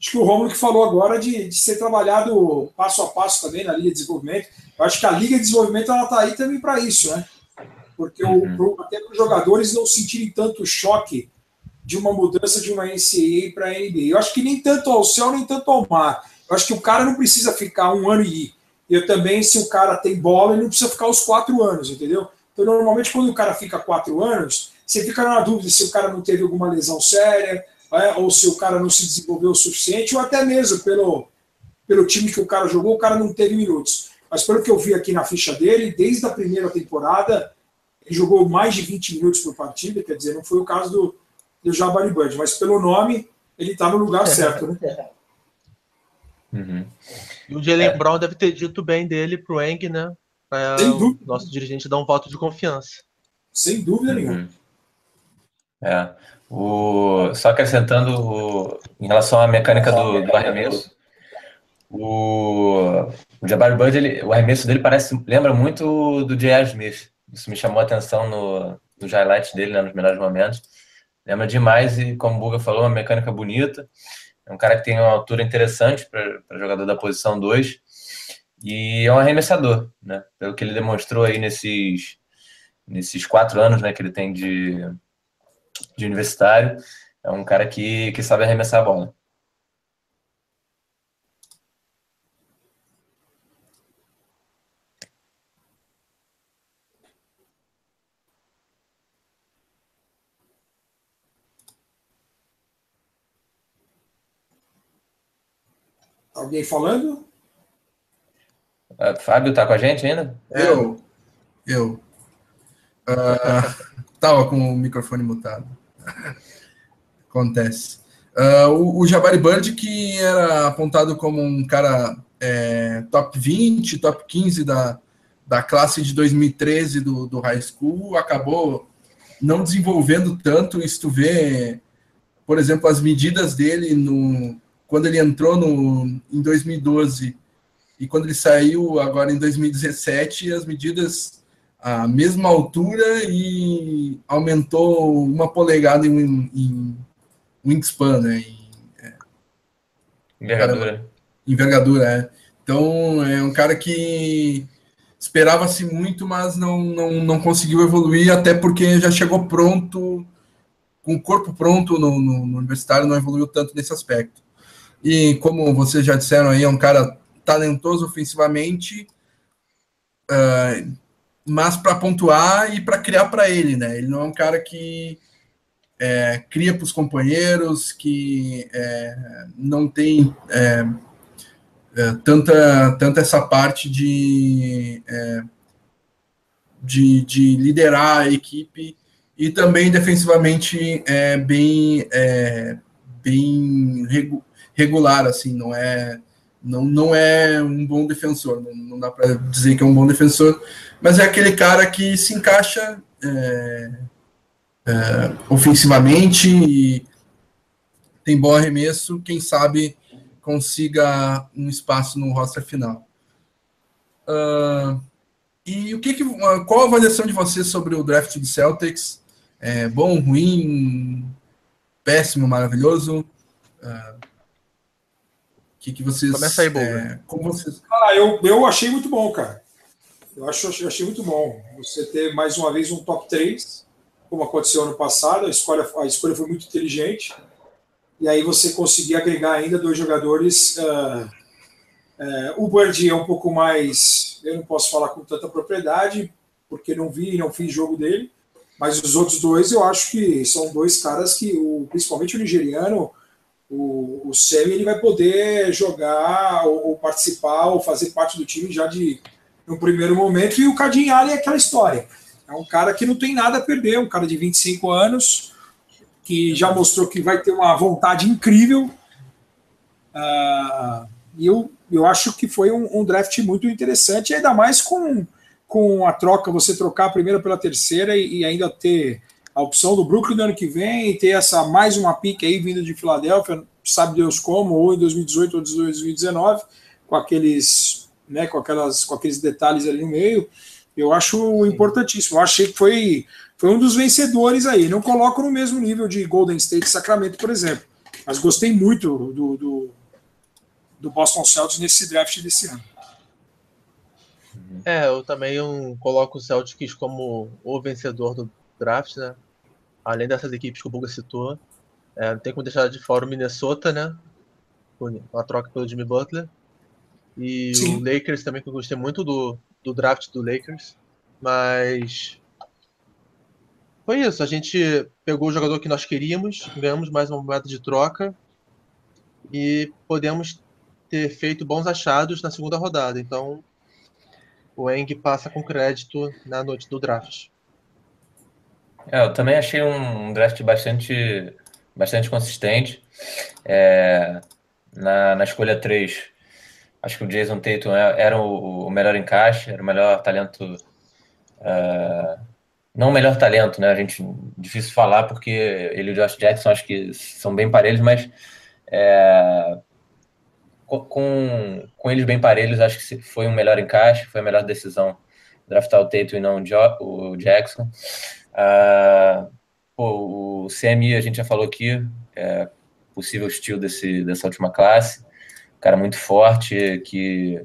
acho que o Romulo que falou agora de, de ser trabalhado passo a passo também na Liga de Desenvolvimento. Eu acho que a Liga de Desenvolvimento ela está aí também para isso, né? Porque uhum. o, até para os jogadores não sentirem tanto choque de uma mudança de uma NCAA para a NBA. Eu acho que nem tanto ao céu, nem tanto ao mar. Eu acho que o cara não precisa ficar um ano e ir. Eu também, se o cara tem bola, ele não precisa ficar os quatro anos, entendeu? Então, normalmente, quando o cara fica quatro anos, você fica na dúvida se o cara não teve alguma lesão séria, é, ou se o cara não se desenvolveu o suficiente, ou até mesmo pelo, pelo time que o cara jogou, o cara não teve minutos. Mas pelo que eu vi aqui na ficha dele, desde a primeira temporada, ele jogou mais de 20 minutos por partida, quer dizer, não foi o caso do, do Jabari Bird, mas pelo nome, ele está no lugar certo, né? Uhum. E o Jalen é. Brown deve ter dito bem dele pro Eng, né? Para o nosso dirigente dar um voto de confiança. Sem dúvida uhum. nenhuma. É. O, só acrescentando o, em relação à mecânica do, do arremesso, o, o Jabari Bird, ele, o arremesso dele parece lembra muito do J.R. Smith. Isso me chamou a atenção no, nos highlights dele, né, nos melhores momentos. Lembra demais e, como o Buga falou, uma mecânica bonita. É um cara que tem uma altura interessante para jogador da posição 2 e é um arremessador, né? Pelo que ele demonstrou aí nesses, nesses quatro anos né, que ele tem de, de universitário. É um cara que, que sabe arremessar a bola. Alguém falando? Uh, Fábio tá com a gente ainda? Eu. Eu. Uh, tava com o microfone mutado. Acontece. Uh, o, o, Jabari Bird, que era apontado como um cara é, top 20, top 15 da, da classe de 2013 do, do high school, acabou não desenvolvendo tanto. Isso tu vê, por exemplo, as medidas dele no, quando ele entrou no, em 2012 e quando ele saiu agora em 2017, as medidas a mesma altura e aumentou uma polegada em, em wingspan, né? Em, é, envergadura. envergadura, é. Então é um cara que esperava-se muito, mas não, não, não conseguiu evoluir, até porque já chegou pronto, com o corpo pronto no, no, no universitário, não evoluiu tanto nesse aspecto. E como vocês já disseram aí, é um cara talentoso ofensivamente, uh, mas para pontuar e para criar para ele, né? Ele não é um cara que é, cria para os companheiros, que é, não tem é, é, tanta, tanta essa parte de, é, de, de, liderar a equipe e também defensivamente é bem, é, bem regular, assim, não é não, não é um bom defensor, não, não dá para dizer que é um bom defensor, mas é aquele cara que se encaixa é, é, ofensivamente e tem bom arremesso, quem sabe consiga um espaço no roster final. Uh, e o que, que qual a avaliação de você sobre o draft do Celtics? É bom, ruim, péssimo, maravilhoso? Que, que vocês. Começa aí, é, como vocês. Ah, eu, eu achei muito bom, cara. Eu acho, eu achei muito bom você ter mais uma vez um top 3, como aconteceu ano passado. A escolha, a escolha foi muito inteligente. E aí você conseguir agregar ainda dois jogadores. Uh, uh, o Bird é um pouco mais. Eu não posso falar com tanta propriedade, porque não vi e não fiz jogo dele. Mas os outros dois eu acho que são dois caras que, o, principalmente o nigeriano, o, o Semi, ele vai poder jogar ou, ou, participar ou fazer parte do time já de no primeiro momento. E o Cadinho é aquela história. É um cara que não tem nada a perder, um cara de 25 anos, que já mostrou que vai ter uma vontade incrível. Uh, e eu, eu acho que foi um, um draft muito interessante, ainda mais com com a troca, você trocar a primeira pela terceira e, e ainda ter a opção do Brooklyn no ano que vem e ter essa mais uma pique aí vindo de Filadélfia, sabe Deus como, ou em 2018 ou 2019, com aqueles, né, com aquelas, com aqueles detalhes ali no meio. Eu acho importantíssimo. Eu achei que foi, foi um dos vencedores aí. Não coloco no mesmo nível de Golden State e Sacramento, por exemplo. Mas gostei muito do, do, do Boston Celtics nesse draft desse ano. É, eu também coloco o Celtics como o vencedor do draft, né? Além dessas equipes que o Buga citou. É, não tem como deixar de fora o Minnesota, né? A troca pelo Jimmy Butler. E Sim. o Lakers também, que eu gostei muito do, do draft do Lakers. Mas. Foi isso. A gente pegou o jogador que nós queríamos, ganhamos mais uma moeda de troca. E podemos ter feito bons achados na segunda rodada. Então, o Eng passa com crédito na noite do draft. É, eu também achei um draft bastante, bastante consistente. É, na, na escolha 3, acho que o Jason Tatum é, era o, o melhor encaixe, era o melhor talento. Uh, não o melhor talento, né? A gente difícil falar porque ele e o Josh Jackson acho que são bem parelhos, mas é, com, com eles bem parelhos, acho que foi um melhor encaixe, foi a melhor decisão draftar o Tatum e não o Jackson. Uh, o CMI a gente já falou aqui, é possível estilo desse, dessa última classe, um cara muito forte, que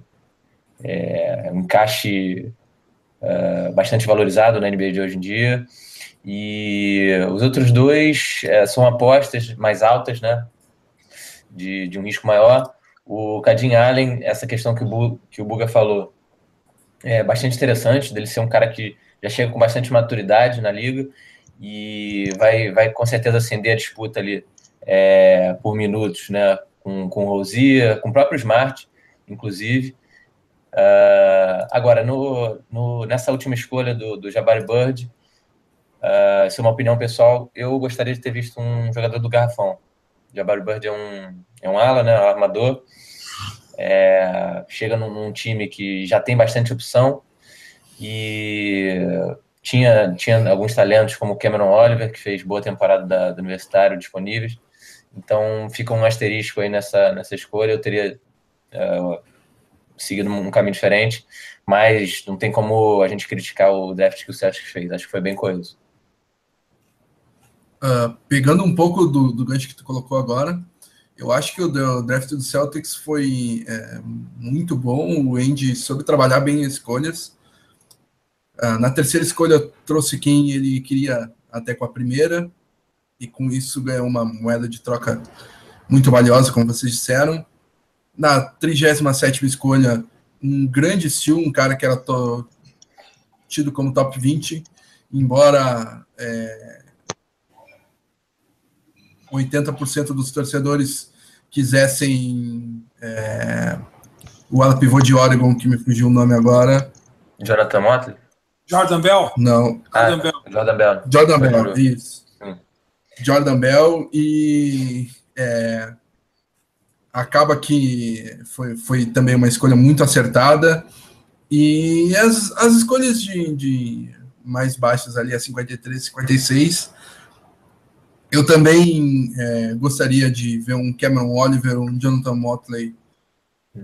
é um encaixe uh, bastante valorizado na NBA de hoje em dia. E os outros dois é, são apostas mais altas, né? De, de um risco maior. O Cadin Allen, essa questão que o, que o Buga falou, é bastante interessante, dele ser um cara que já chega com bastante maturidade na liga e vai, vai com certeza acender a disputa ali é, por minutos, né? Com, com o Rosia, com o próprio Smart, inclusive. Uh, agora, no, no, nessa última escolha do, do Jabari Bird, uh, isso é uma opinião pessoal, eu gostaria de ter visto um jogador do Garrafão. Jabari Bird é um, é um ala, né, um armador, é, chega num, num, time que já tem bastante opção e tinha, tinha alguns talentos como Cameron Oliver, que fez boa temporada da, do Universitário disponíveis, então fica um asterisco aí nessa, nessa escolha, eu teria uh, seguido um caminho diferente, mas não tem como a gente criticar o draft que o Celtics fez, acho que foi bem coeso. Uh, pegando um pouco do, do gancho que tu colocou agora, eu acho que o draft do Celtics foi é, muito bom. O Andy soube trabalhar bem as escolhas. Uh, na terceira escolha, trouxe quem ele queria até com a primeira, e com isso ganhou uma moeda de troca muito valiosa, como vocês disseram. Na 37 escolha, um grande estilo, um cara que era tido como top 20, embora é, 80% dos torcedores quisessem é, o ala pivô de Oregon, que me fugiu o nome agora. Jonathan Motley? Jordan Bell? Não. Ah, Jordan Bell. Jordan Bell. Jordan Bell, isso. Hum. Jordan Bell e é, acaba que foi, foi também uma escolha muito acertada. E as, as escolhas de, de mais baixas ali, a 53, 56, eu também é, gostaria de ver um Cameron Oliver, um Jonathan Motley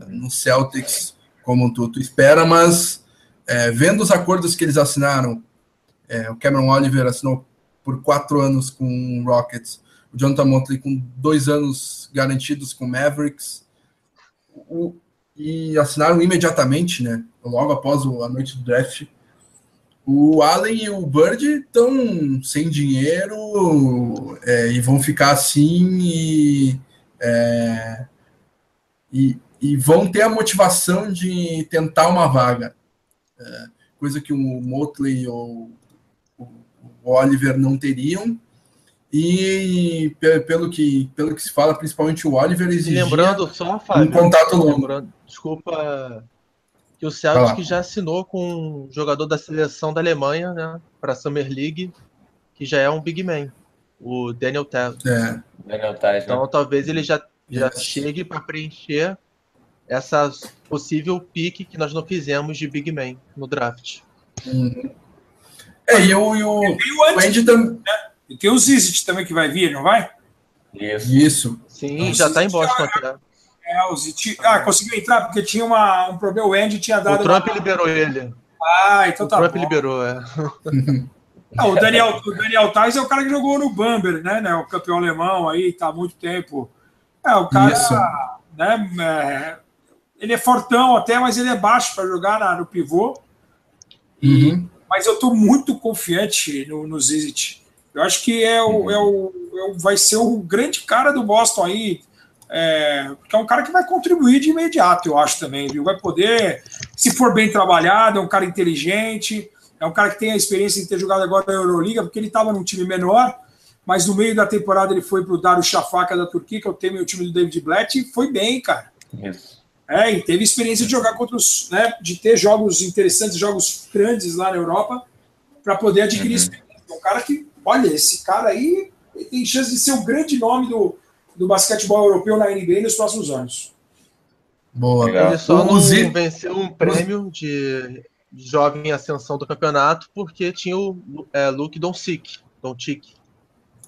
no Celtics, como tu, tu espera, mas é, vendo os acordos que eles assinaram, é, o Cameron Oliver assinou por quatro anos com o Rockets, o Jonathan Motley com dois anos garantidos com Mavericks, o, e assinaram imediatamente, né? Logo após a noite do draft. O Allen e o Bird estão sem dinheiro é, e vão ficar assim e, é, e, e, vão ter a motivação de tentar uma vaga. É, coisa que o Motley ou o Oliver não teriam. E pelo que, pelo que se fala, principalmente o Oliver exigia lembrando só, Fábio, um contato longo. Lembrando, desculpa, que o Celtic já assinou com um jogador da seleção da Alemanha, né, para a Summer League, que já é um big man, o Daniel Taz. É. Daniel Taz, então né? talvez ele já, já chegue para preencher essa possível pique que nós não fizemos de big man no draft. Hum. É, e o, e o, o Andy também. E tem o Zizit também que vai vir, não vai? Isso. Isso. Sim, então, já está em Boston até. É, o Zizit. Ah, conseguiu entrar porque tinha uma, um problema. O Andy tinha dado. O Trump uma... liberou ele. Ah, então o tá Trump bom. liberou, é. Não, o Daniel, o Daniel Tais é o cara que jogou no Bamber, né, né? O campeão alemão aí, tá há muito tempo. É, o cara. Isso. Né, é, ele é fortão até, mas ele é baixo para jogar na, no pivô. Uhum. Mas eu estou muito confiante no, no Zizit. Eu acho que é o, é, o, é o, vai ser o grande cara do Boston aí, é, porque é um cara que vai contribuir de imediato, eu acho também, viu? Vai poder, se for bem trabalhado, é um cara inteligente, é um cara que tem a experiência de ter jogado agora na Euroliga, porque ele estava num time menor, mas no meio da temporada ele foi para o Daru Shafaka da Turquia, que é o time, o time do David Blatt, e foi bem, cara. Isso. É, e teve experiência de jogar contra os, né, de ter jogos interessantes, jogos grandes lá na Europa, para poder adquirir Uhum. experiência. É um cara que, olha, esse cara aí tem chance de ser o grande nome do, do basquetebol europeu na NBA nos próximos anos. Boa. Legal. Ele só não venceu um prêmio de jovem ascensão do campeonato porque tinha o é, Luke Doncic, Doncic,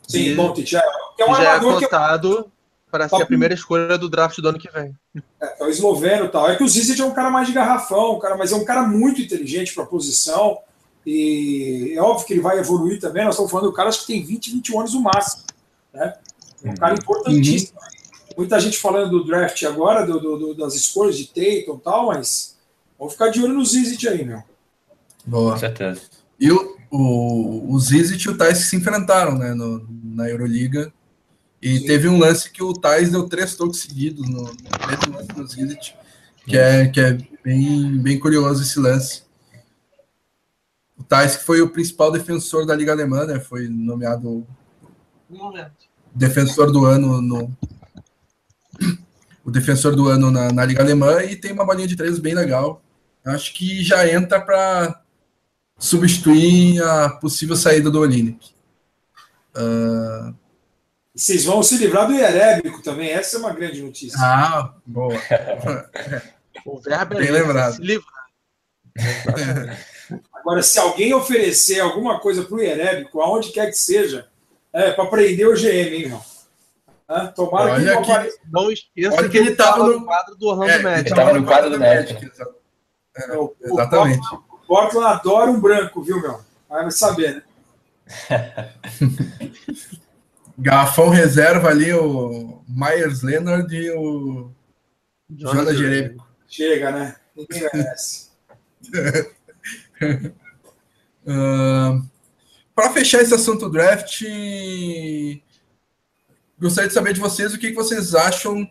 Sim, bom, Tite, é, é um que já é armador que cotado para ser a primeira escolha do draft do ano que vem. é o esloveno e tal. É que o Zizek é um cara mais de garrafão, um cara, mas é um cara muito inteligente para a posição. E é óbvio que ele vai evoluir também. Nós estamos falando do cara acho que tem 20, 21 anos no máximo. Né? É um cara importantíssimo. Muita gente falando do draft agora, do, do- do- das escolhas de Tatum e tal, mas vamos ficar de olho no Zizit aí, meu. Boa. Com certeza. E o, o, o Zizit e o Tais se enfrentaram né, no, na Euroliga. E Sim. teve um lance que o Tais deu três toques seguidos no, no primeiro lance do Zizit, que é, que é bem, bem curioso esse lance. O Tais, que foi o principal defensor da Liga Alemã, né, foi nomeado defensor do ano no. O defensor do ano na, na Liga Alemã e tem uma bolinha de três bem legal. Acho que já entra para substituir a possível saída do Olinick. Ah, E vocês vão se livrar do Hierébico também. Essa é uma grande notícia. ah, boa. O verbo é lembrado. se livrar. Agora, se alguém oferecer alguma coisa para o Hierébico, aonde quer que seja, é para prender o GM, hein, irmão? Tomara que Olha não que- apareça. Não esqueça Olha que ele tava estava no- no quadro do Orlando É, Magic. ele tava no quadro do Magic, Magic, É, o- o Exatamente. Portland- O Portland adora um branco, viu, meu? Vai saber, né? Garrafão reserva ali o Myers Leonard e o Jonas Jerebico. Chega, né? Ninguém merece. Para fechar esse assunto draft, gostaria de saber de vocês o que, que vocês acham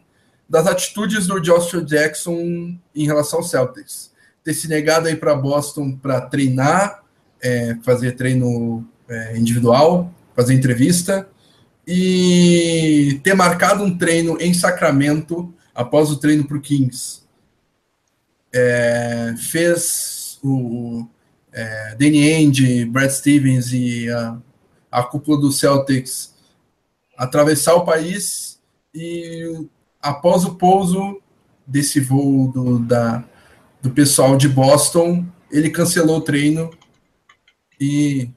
das atitudes do Joshua Jackson em relação ao Celtics. Ter se negado aí para Boston para treinar, é, fazer treino é, individual, fazer entrevista, e ter marcado um treino em Sacramento após o treino para o Kings. É, fez o, é, Danny Ainge, Brad Stevens e a, a cúpula do Celtics atravessar o país e após o pouso desse voo do, da, do pessoal de Boston, ele cancelou o treino e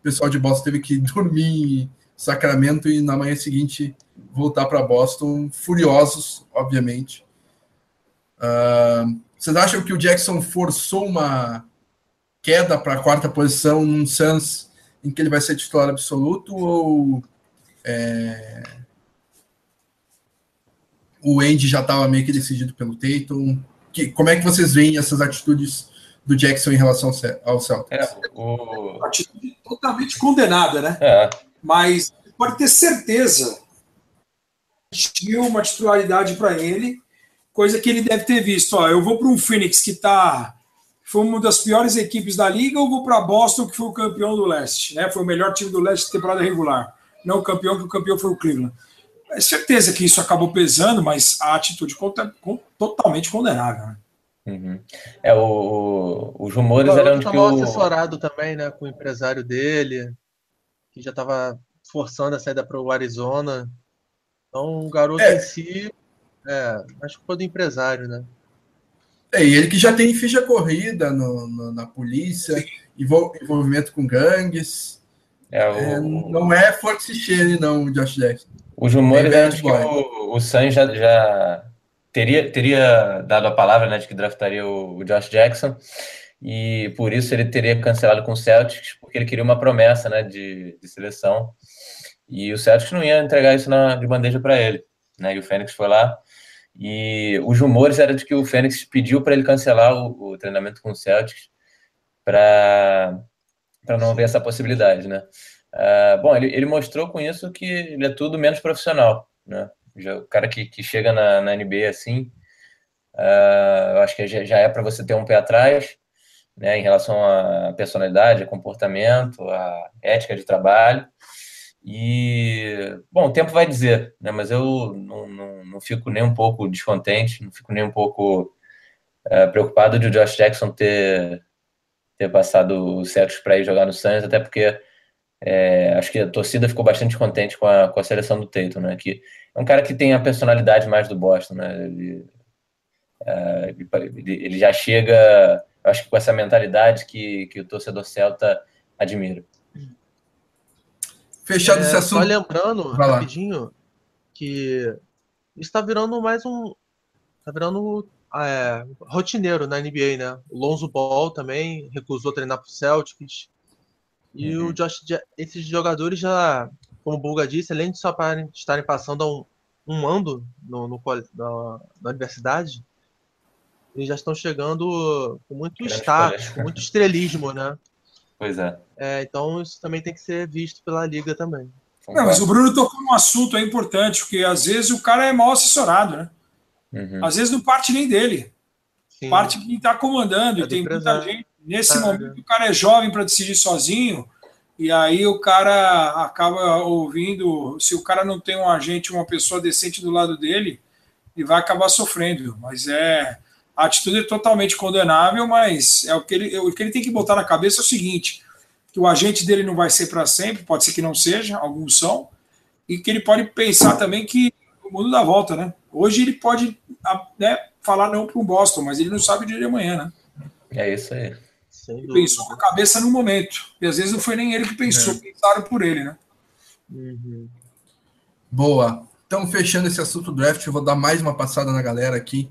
o pessoal de Boston teve que dormir Sacramento e na manhã seguinte voltar para Boston, furiosos, obviamente. Uh, vocês acham que o Jackson forçou uma queda para a quarta posição num Suns em que ele vai ser titular absoluto ou é, o Andy já estava meio que decidido pelo Tatum. Que, como é que vocês veem essas atitudes do Jackson em relação ao Celtics? É, o... Atitude totalmente condenada, né? É. Mas pode ter certeza tinha uma titularidade para ele, coisa que ele deve ter visto. Ó, eu vou para um Phoenix que tá foi uma das piores equipes da liga, ou vou para Boston que foi o campeão do leste, né? Foi o melhor time do leste de temporada regular, não o campeão que o campeão foi o Cleveland. É certeza que isso acabou pesando, mas a atitude conta, totalmente condenável. Né? Uhum. É, o, os rumores eram de que o... assessorado também, né, com o empresário dele, que já estava forçando a saída para o Arizona. Então, o garoto é. em si, é, acho que foi do empresário, né? É, e ele que já tem ficha corrida no, no, na polícia, envolvimento com gangues. É, o... é, não é forte cheiro, não, o Josh Jackson. Os rumores eram de que o, o Suns já, já teria, teria dado a palavra né, de que draftaria o, o, Josh Jackson e por isso ele teria cancelado com o Celtics, porque ele queria uma promessa né, de, de seleção e o Celtics não ia entregar isso na, de bandeja para ele. Né, e o Fênix foi lá e os rumores eram de que o Fênix pediu para ele cancelar o, o, treinamento com o Celtics para não haver essa possibilidade, né? Uh, bom, ele, ele mostrou com isso que ele é tudo menos profissional, né? Já, o cara que, que chega na, na NBA assim, uh, eu acho que já, já é para você ter um pé atrás, né? Em relação à personalidade, a comportamento, a ética de trabalho. E, bom, o tempo vai dizer, né? Mas eu não, não, não fico nem um pouco descontente, não fico nem um pouco uh, preocupado de o Josh Jackson ter, ter passado o Celtics para ir jogar no Suns, até porque é, acho que a torcida ficou bastante contente com a, com a seleção do Tatum, né? Que é um cara que tem a personalidade mais do Boston, né? Ele, uh, ele, ele, já chega, acho que com essa mentalidade que, que o torcedor celta admira. Fechado é, esse assunto. Só lembrando, Vai rapidinho, lá. que está virando mais um. Está virando é, rotineiro na NBA, né? O Lonzo Ball também recusou treinar para o Celtics. E uhum. o Josh, esses jogadores já, como o Bulga disse, além de só estarem passando um, um ano no, no na, na, universidade, eles já estão chegando com muito Grande status, com muito estrelismo, né? Pois é. é. Então isso também tem que ser visto pela liga também. Não, mas o Bruno tocou um assunto é importante, porque às vezes o cara é mal assessorado, né? Uhum. Às vezes não parte nem dele. Sim. Parte quem está comandando. É tem muita gente Nesse ah, momento, o cara é jovem para decidir sozinho, e aí o cara acaba ouvindo. Se o cara não tem um agente, uma pessoa decente do lado dele, ele vai acabar sofrendo. Mas é. A atitude é totalmente condenável, mas é o que ele, o que ele tem que botar na cabeça é o seguinte: que o agente dele não vai ser para sempre, pode ser que não seja, alguns são, e que ele pode pensar também que o mundo dá volta, né? Hoje ele pode né, falar não para um Boston, mas ele não sabe o dia de amanhã, né? É isso aí pensou com a cabeça no momento. E às vezes não foi nem ele que pensou, é. pensaram por ele, né? Uhum. Boa. Então, fechando esse assunto draft, eu vou dar mais uma passada na galera aqui,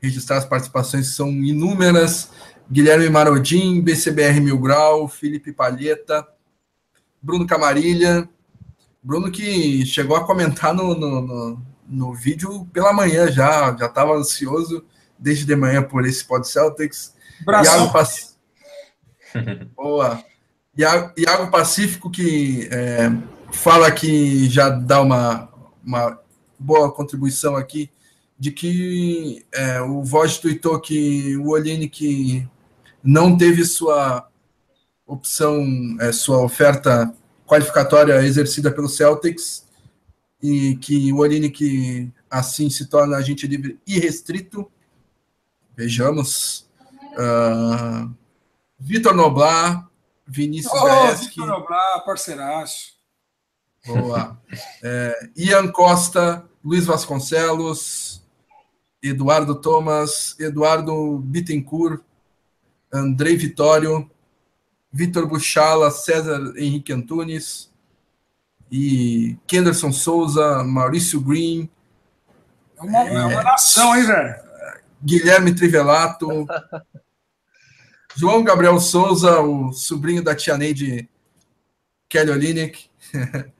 registrar as participações que são inúmeras. Guilherme Marodim, BCBR Mil Grau, Felipe Palheta, Bruno Camarilha, Bruno que chegou a comentar no, no, no, no vídeo pela manhã já, já estava ansioso desde de manhã por esse Pod Celtics. Iago, Pac... Boa. Iago Pacífico, que é, fala que já dá uma, uma boa contribuição aqui, de que é, o Voz tweetou que o Olinick não teve sua opção, é, sua oferta qualificatória exercida pelo Celtics e que o Olinick assim se torna agente livre irrestrito. Vejamos. Uh, Vitor Noblar, Vinícius oh, Gaeski. Vitor Noblar, parceiraço. Boa. É, Ian Costa, Luiz Vasconcelos, Eduardo Thomas, Eduardo Bittencourt, Andrei Vitório, Vitor Buchala, César Henrique Antunes e Kenderson Souza, Maurício Green. É uma, é, uma nação, hein, velho? Guilherme Trivelato, João Gabriel Souza, o sobrinho da tia Neide Kelly Olinick.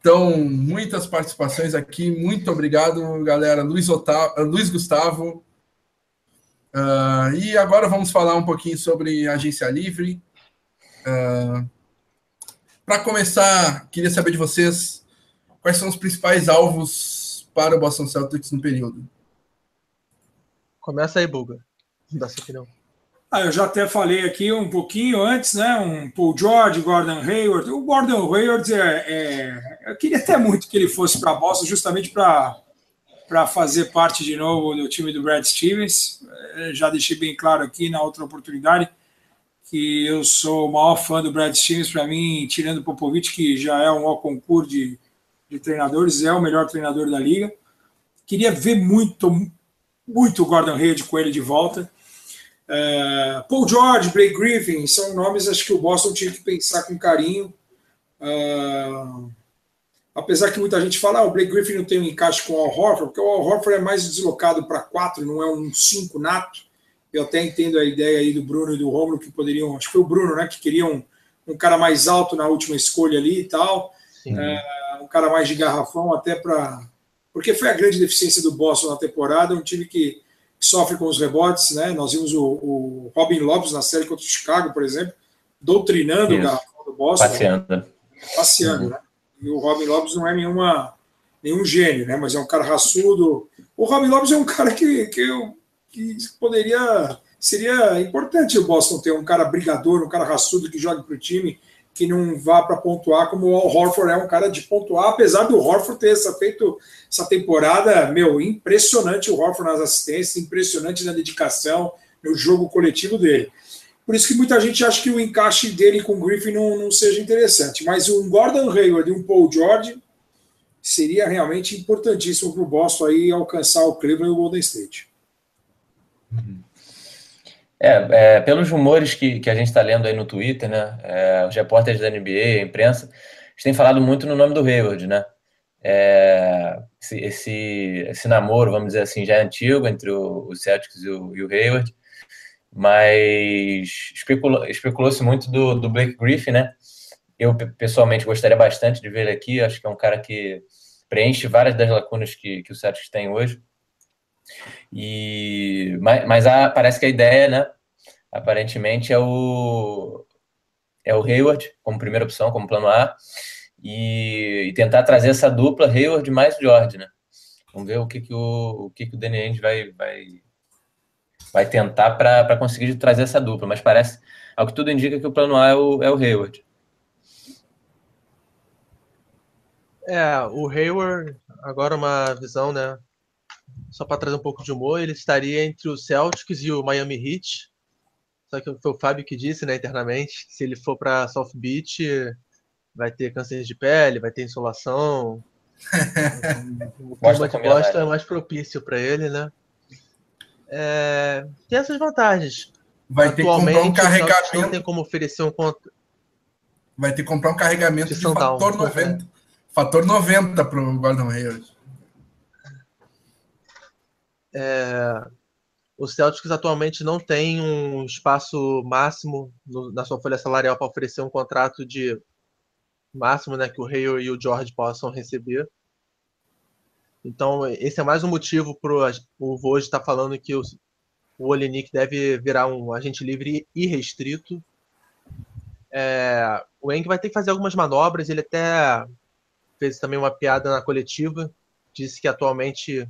Então, muitas participações aqui. Muito obrigado, galera. Luiz, Otávio, Luiz Gustavo. Uh, e agora vamos falar um pouquinho sobre agência livre. Uh, Para começar, queria saber de vocês quais são os principais alvos para o Boston Celtics no período. Começa aí, Buga. Dá sua opinião. Ah, eu já até falei aqui um pouquinho antes, né? Um Paul George, Gordon Hayward. O Gordon Hayward, é, é eu queria até muito que ele fosse para Boston, justamente para fazer parte de novo do time do Brad Stevens. Eu já deixei bem claro aqui na outra oportunidade que eu sou o maior fã do Brad Stevens. Para mim, tirando Popovich, que já é um concurso de, de treinadores, é o melhor treinador da liga. Queria ver muito, muito o Gordon Hayward com ele de volta. Uh, Paul George, Blake Griffin, são nomes acho que o Boston tinha que pensar com carinho. Uh, apesar que muita gente fala, ah, o Blake Griffin não tem um encaixe com o Al Horford, porque o Al Horford é mais deslocado para quatro, não é um cinco nato. Eu até entendo a ideia aí do Bruno e do Romulo que poderiam, acho que foi o Bruno, né, que queriam um, um cara mais alto na última escolha ali e tal, uh, um cara mais de garrafão até para, porque foi a grande deficiência do Boston na temporada, um time que sofre com os rebotes, né? Nós vimos o, o Robin Lopes na série contra o Chicago, por exemplo, doutrinando Isso. o garrafão do Boston. Passeando. Né? Passeando, uhum. né? E o Robin Lopes não é nenhuma, nenhum gênio, né? Mas é um cara raçudo. O Robin Lopes é um cara que, que, eu, que poderia. Seria importante o Boston ter um cara brigador, um cara raçudo que jogue para o time, que não vá para pontuar, como o Horford é um cara de pontuar, apesar do Horford ter essa, feito essa temporada, meu, impressionante o Horford nas assistências, impressionante na dedicação, no jogo coletivo dele. Por isso que muita gente acha que o encaixe dele com o Griffin não, não seja interessante. Mas um Gordon Hayward e um Paul George seria realmente importantíssimo para o Boston aí alcançar o Cleveland e o Golden State. Uhum. É, é, pelos rumores que, que a gente está lendo aí no Twitter, né? É, os repórteres da NBA, a imprensa, eles têm falado muito no nome do Hayward, né? É, esse, esse, esse, namoro, vamos dizer assim, já é antigo entre o, o Celtics e o, e o Hayward, mas especulou-se especulou muito do, do Blake Griffin, né? Eu, pessoalmente, gostaria bastante de ver ele aqui. Acho que é um cara que preenche várias das lacunas que, que o Celtics tem hoje. E, mas, mas a, parece que a ideia, né? Aparentemente é o é o Hayward como primeira opção, como plano A, e, e tentar trazer essa dupla Hayward mais George, né? Vamos ver o que, que o, o que, que o Danny vai, vai, vai tentar para conseguir trazer essa dupla, mas parece, ao que tudo indica, que o plano A é o, é o Hayward. É, o Hayward, agora uma visão, né? Só para trazer um pouco de humor, ele estaria entre o Celtics e o Miami Heat. Só que foi o Fábio que disse, né, internamente, se ele for para South Beach, vai ter câncer de pele, vai ter insolação. o clima de Boston é mais propício para ele, né? É, tem essas vantagens. Vai ter que comprar um carregamento. Não tem como oferecer um contra. Vai ter que comprar um carregamento de, de fator 90. Fator 90 para o Gordon Hayward. É, o Celtics atualmente não tem um espaço máximo no, na sua folha salarial para oferecer um contrato de máximo né, que o Hayward e o George possam receber. Então, esse é mais um motivo para o Vogue estar tá falando que o, o deve virar um agente livre irrestrito. É, o Eng vai ter que fazer algumas manobras. Ele até fez também uma piada na coletiva. Disse que atualmente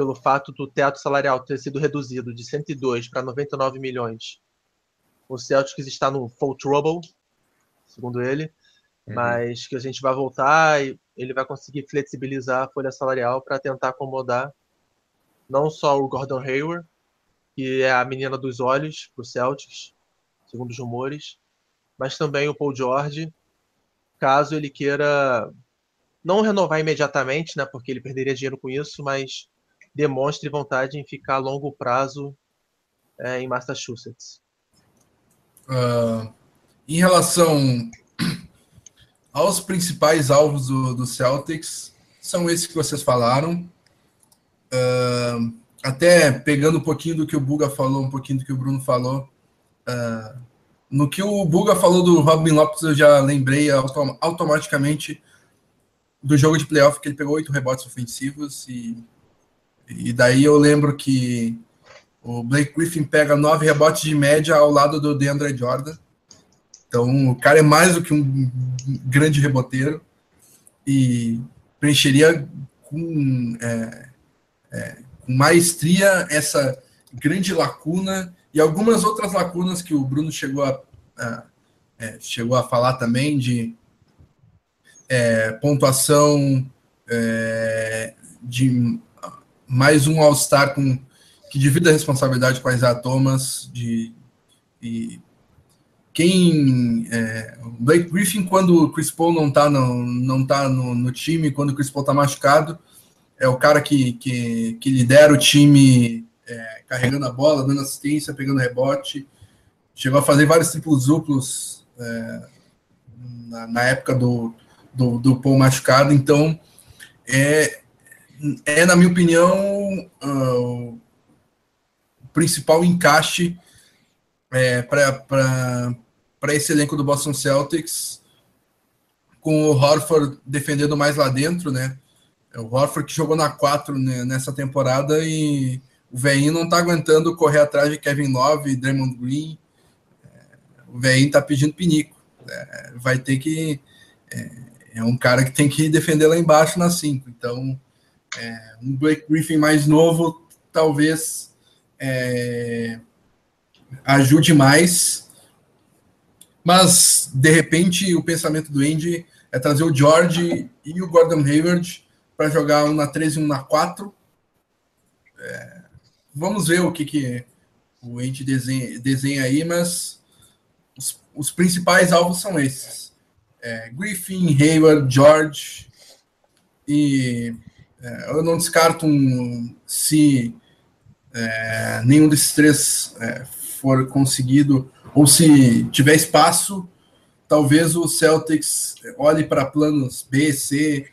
pelo fato do teto salarial ter sido reduzido de 102 para 99 milhões. O Celtics está no full trouble, segundo ele, uhum. mas que a gente vai voltar e ele vai conseguir flexibilizar a folha salarial para tentar acomodar não só o Gordon Hayward, que é a menina dos olhos para o Celtics, segundo os rumores, mas também o Paul George, caso ele queira não renovar imediatamente, né, porque ele perderia dinheiro com isso, mas demonstre vontade em ficar a longo prazo é, em Massachusetts. Uh, em relação aos principais alvos do, do, Celtics, são esses que vocês falaram. Uh, até pegando um pouquinho do que o Buga falou, um pouquinho do que o Bruno falou. Uh, no que o Buga falou do Robin Lopes, eu já lembrei autom automaticamente do jogo de playoff que ele pegou oito rebotes ofensivos e, e daí eu lembro que o Blake Griffin pega nove rebotes de média ao lado do DeAndre Jordan. Então o cara é mais do que um grande reboteiro e preencheria com, é, é, com maestria essa grande lacuna e algumas outras lacunas que o Bruno chegou a, a é, chegou a falar também de é, pontuação é, de mais um All-Star com que divide a responsabilidade com a Isaiah Thomas de e quem é, Blake Griffin quando o Chris Paul não está no, não tá no, no, time quando o Chris Paul está machucado é o cara que, que, que lidera o time é, carregando a bola dando assistência pegando rebote. Chegou a fazer vários triplos duplos é, na, na, época do, do, do Paul machucado. Então é, é na minha opinião uh, principal encaixe é, para esse elenco do Boston Celtics, com o Horford defendendo mais lá dentro, né? É o Horford que jogou na 4 né, nessa temporada e o Veinho não tá aguentando correr atrás de Kevin Love, Draymond Green. É, o Veinho tá pedindo pinico. É, vai ter que. É, é, um cara que tem que defender lá embaixo na 5. Então, é, um Blake Griffin mais novo, talvez é, ajude mais. Mas, de repente, o pensamento do Andy é trazer o George e o Gordon Hayward para jogar um na 13 e um na 4. É, vamos ver o que, que o Andy desenha, desenha aí, mas os, os principais alvos são esses. É, Griffin, Hayward, George e é, eu não descarto um se é, nenhum desses três é, for conseguido, ou se tiver espaço, talvez o Celtics olhe para planos B, C,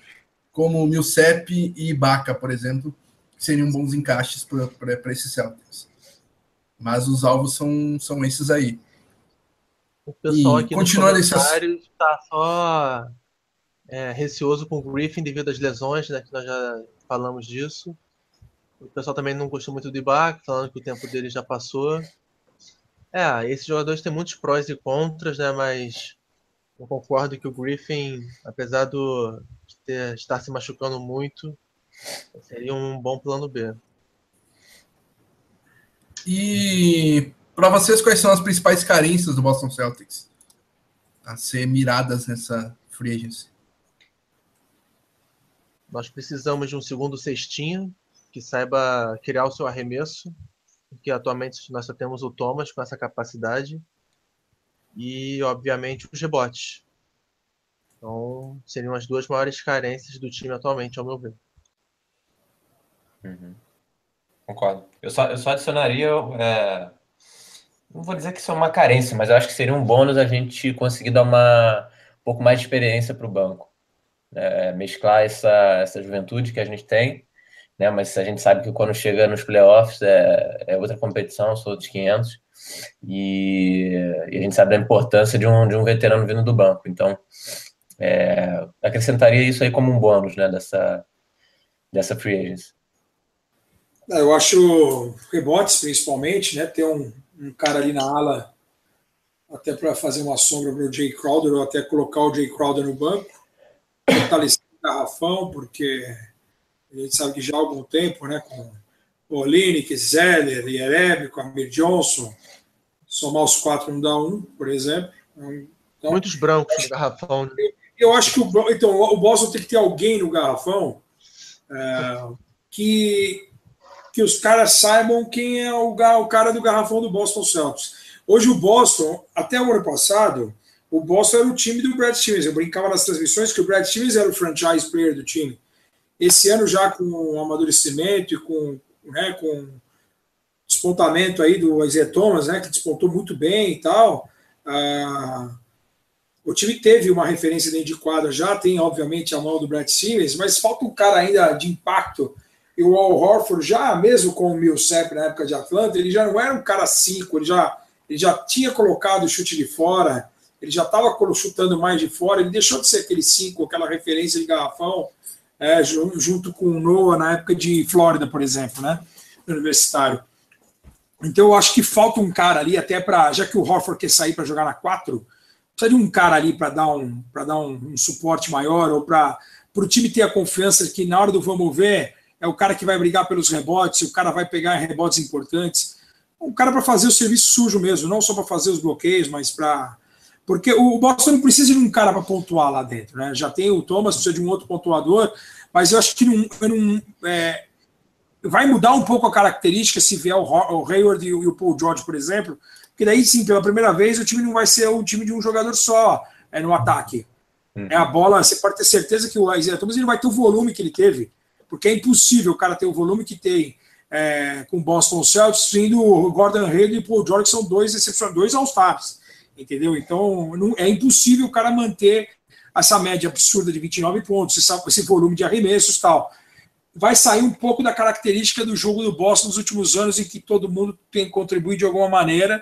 como Millsap e Ibaka, por exemplo, que seriam bons encaixes para esses Celtics. Mas os alvos são, são esses aí. O pessoal e aqui continua nos comentários está só é, receoso com o Griffin devido às lesões, né, que nós já falamos disso. O pessoal também não gostou muito do Ibaka, falando que o tempo dele já passou. É, esses jogadores têm muitos prós e contras, né? Mas eu concordo que o Griffin, apesar do, de ter, estar se machucando muito, seria um bom plano B. E para vocês, quais são as principais carências do Boston Celtics a ser miradas nessa free agency? Nós precisamos de um segundo cestinho que saiba criar o seu arremesso, porque atualmente nós só temos o Thomas com essa capacidade, e obviamente os rebotes. Então seriam as duas maiores carências do time atualmente, ao meu ver. Uhum. Concordo. Eu só, eu só adicionaria. É... Não vou dizer que isso é uma carência, mas eu acho que seria um bônus a gente conseguir dar uma um pouco mais de experiência para o banco. É, mesclar essa, essa juventude que a gente tem né? Mas a gente sabe que quando chega nos playoffs é, é outra competição, são outros 500, e, e, a gente sabe da importância de um, de um veterano vindo do banco. Então, é, acrescentaria isso aí como um bônus, né? Dessa, dessa free agency. É, eu acho rebotes, principalmente, né? Ter um, um cara ali na ala, até para fazer uma sombra para o Jay Crowder, ou até colocar o Jay Crowder no banco, fortalecer o garrafão, porque a gente sabe que já há algum tempo, né, com Olinick, Zeller, Yereb, Amir Johnson, somar os quatro não dá um, por exemplo. Então, Muitos brancos no garrafão. Né? Eu acho que o, então, o Boston tem que ter alguém no garrafão é, que, que os caras saibam quem é o, o cara do garrafão do Boston Celtics. Hoje o Boston, até o ano passado, o Boston era o time do Brad Stevens. Eu brincava nas transmissões que o Brad Stevens era o franchise player do time. Esse ano já com o amadurecimento e com, né, com despontamento aí do Isaiah Thomas, né, que despontou muito bem e tal, ah, o time teve uma referência dentro de quadra, já tem obviamente a mão do Brad Stevens, mas falta um cara ainda de impacto. E o Al Horford, já mesmo com o Millsap na época de Atlanta, ele já não era um cara cinco, ele já, ele já tinha colocado o chute de fora, ele já estava chutando mais de fora, ele deixou de ser aquele 5, aquela referência de garrafão, é, junto com o Noah na época de Flórida, por exemplo, né? Universitário. Então eu acho que falta um cara ali, até para. Já que o Horford quer sair para jogar na 4, precisa de um cara ali para dar, um, dar um, um suporte maior, ou para o time ter a confiança de que na hora do vamos ver, é o cara que vai brigar pelos rebotes, o cara vai pegar rebotes importantes. Um cara para fazer o serviço sujo mesmo, não só para fazer os bloqueios, mas para. Porque o Boston não precisa de um cara para pontuar lá dentro, né? Já tem o Thomas, precisa de um outro pontuador, mas eu acho que não, não é, vai mudar um pouco a característica se vier o, o Hayward e o Paul George, por exemplo, porque daí sim, pela primeira vez, o time não vai ser o time de um jogador só é, no ataque. Hum. É a bola, você pode ter certeza que o Isaiah Thomas ele vai ter o volume que ele teve, porque é impossível o cara ter o volume que tem é, com Boston Celtics, sendo o Gordon Hayward e o Paul George, que são dois excepcionais, dois All-Stars, entendeu? Então, não, é impossível o cara manter essa média absurda de 29 pontos, esse, esse volume de arremessos tal vai sair um pouco da característica do jogo do Boston nos últimos anos, em que todo mundo tem contribuído de alguma maneira.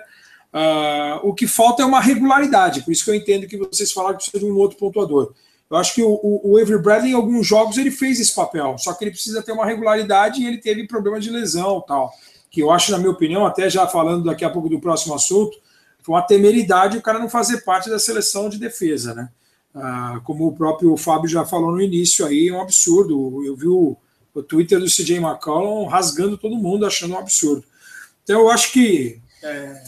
Uh, o que falta é uma regularidade, por isso que eu entendo que vocês falaram que precisa de um outro pontuador. Eu acho que o, o, o Avery Bradley, em alguns jogos, ele fez esse papel, só que ele precisa ter uma regularidade e ele teve problema de lesão tal. Que eu acho, na minha opinião, até já falando daqui a pouco do próximo assunto, foi uma temeridade o cara não fazer parte da seleção de defesa, né? Uh, como o próprio Fábio já falou no início aí, é um absurdo. Eu vi o, o Twitter do CJ McCollum rasgando todo mundo, achando um absurdo. Então eu acho que é,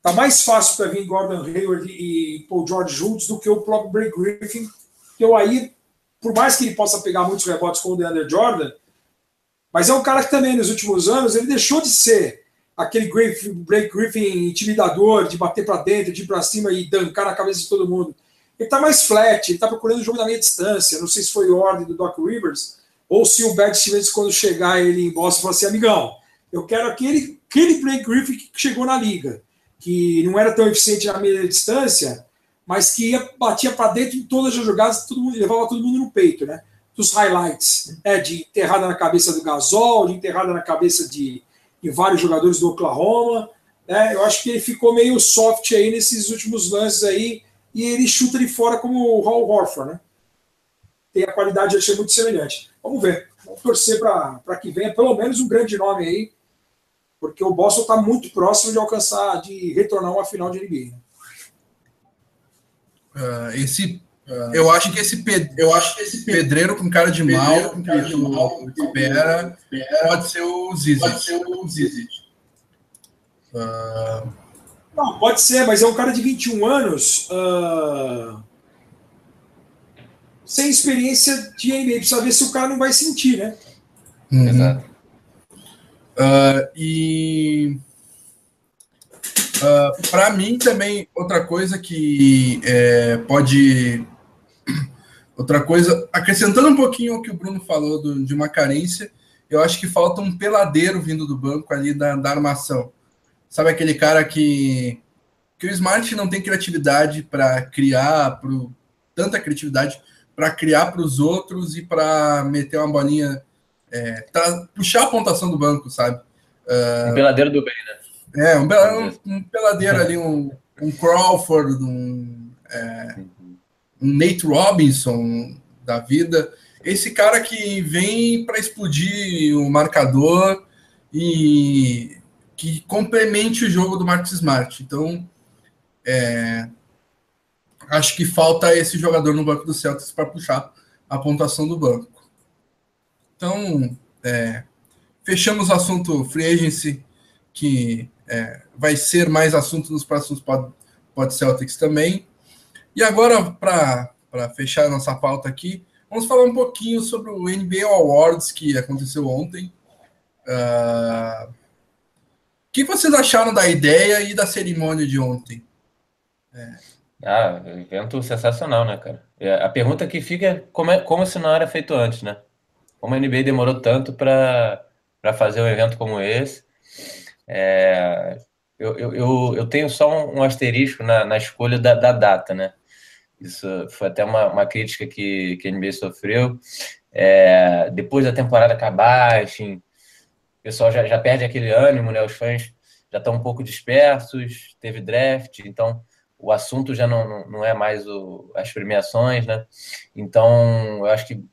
tá mais fácil para vir Gordon Hayward e Paul George juntos do que o próprio Blake Griffin, eu aí, por mais que ele possa pegar muitos rebotes com o DeAndre Jordan, mas é um cara que também nos últimos anos ele deixou de ser aquele Blake Griffin intimidador, de bater para dentro, de ir para cima e dancar na cabeça de todo mundo. Ele está mais flat, ele está procurando o jogo da meia distância. Não sei se foi ordem do Doc Rivers, ou se o Brad Stevens, quando chegar ele em Boston, falar assim, amigão, eu quero aquele, aquele Blake Griffin que chegou na liga, que não era tão eficiente na meia distância, mas que ia, batia para dentro em todas as jogadas, todo mundo, levava todo mundo no peito, né? Dos highlights, né? de enterrada na cabeça do Gasol, de enterrada na cabeça de, de vários jogadores do Oklahoma. Né? Eu acho que ele ficou meio soft aí nesses últimos lances aí, e ele chuta de fora como o Hall Horford, né? Tem a qualidade de achei muito semelhante. Vamos ver. Vamos torcer para que venha pelo menos um grande nome aí, porque o Boston está muito próximo de alcançar, de retornar uma final de NBA. Uh, esse, uh, eu acho que esse, ped, eu acho que esse pedreiro com cara de mal, com cara de mal, espera, pode ser o Zizi. Pode ser o Zizi. Uh... Não, pode ser, mas é um cara de 21 anos. Uh sem experiência de NBA, precisa ver se o cara não vai sentir, né? Uhum. Exato. Uh, e uh, ah, para mim também outra coisa que é, pode outra coisa acrescentando um pouquinho ao que o Bruno falou do, de uma carência eu acho que falta um peladeiro vindo do banco ali da, da armação sabe aquele cara que que o Smart não tem criatividade para criar pro, tanta criatividade para criar para os outros e para meter uma bolinha, é, puxar a pontuação do banco, sabe? Uh, um peladeiro do bem, né? É, um, um, um peladeiro ali, um, um Crawford, um, é, um Nate Robinson da vida. Esse cara que vem para explodir o marcador e que complemente o jogo do Marcos Smart. Então, é, acho que falta esse jogador no banco do Celtics para puxar a pontuação do banco. Então, é, fechamos o assunto free agency, que é, vai ser mais assunto nos próximos pod, pod Celtics também. E agora, para fechar nossa pauta aqui, vamos falar um pouquinho sobre o NBA Awards que aconteceu ontem. Uh, o que vocês acharam da ideia e da cerimônia de ontem? É. Ah, evento sensacional, né, cara? É, a pergunta que fica é como, é como se não era feito antes, né? Como a NBA demorou tanto para fazer um evento como esse. É, eu, eu, eu tenho só um asterisco na, na escolha da, da, data, né? Isso foi até uma, uma crítica que, que a NBA sofreu. É, depois da temporada acabar, enfim, o pessoal já, já perde aquele ânimo, né? Os fãs já estão um pouco dispersos, teve draft, então o assunto já não, não é mais o, as premiações, né? Então, eu acho que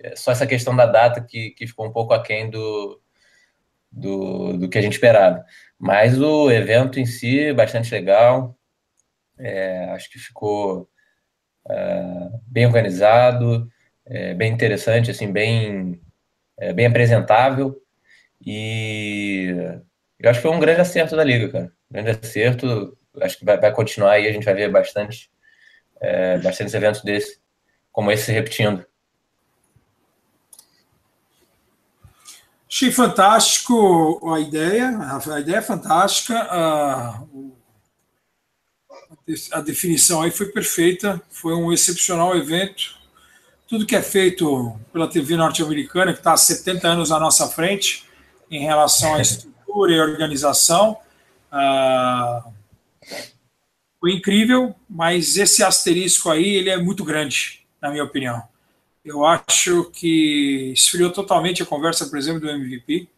é só essa questão da data que, que ficou um pouco aquém do, do, do que a gente esperava. Mas o evento em si, bastante legal. É, acho que ficou bem organizado, é, bem interessante, assim, bem, é, bem apresentável. E eu acho que foi um grande acerto da Liga, cara. grande acerto. Acho que vai, vai continuar aí, a gente vai ver bastante, é, bastantes eventos desse, como esse se repetindo. Achei fantástico a ideia, a ideia é fantástica, a, a definição aí foi perfeita, foi um excepcional evento. Tudo que é feito pela TV norte-americana, que está há 70 anos à nossa frente, em relação à estrutura e organização, uh, foi incrível, mas esse asterisco aí ele é muito grande, na minha opinião. Eu acho que esfriou totalmente a conversa, por exemplo, do MVP.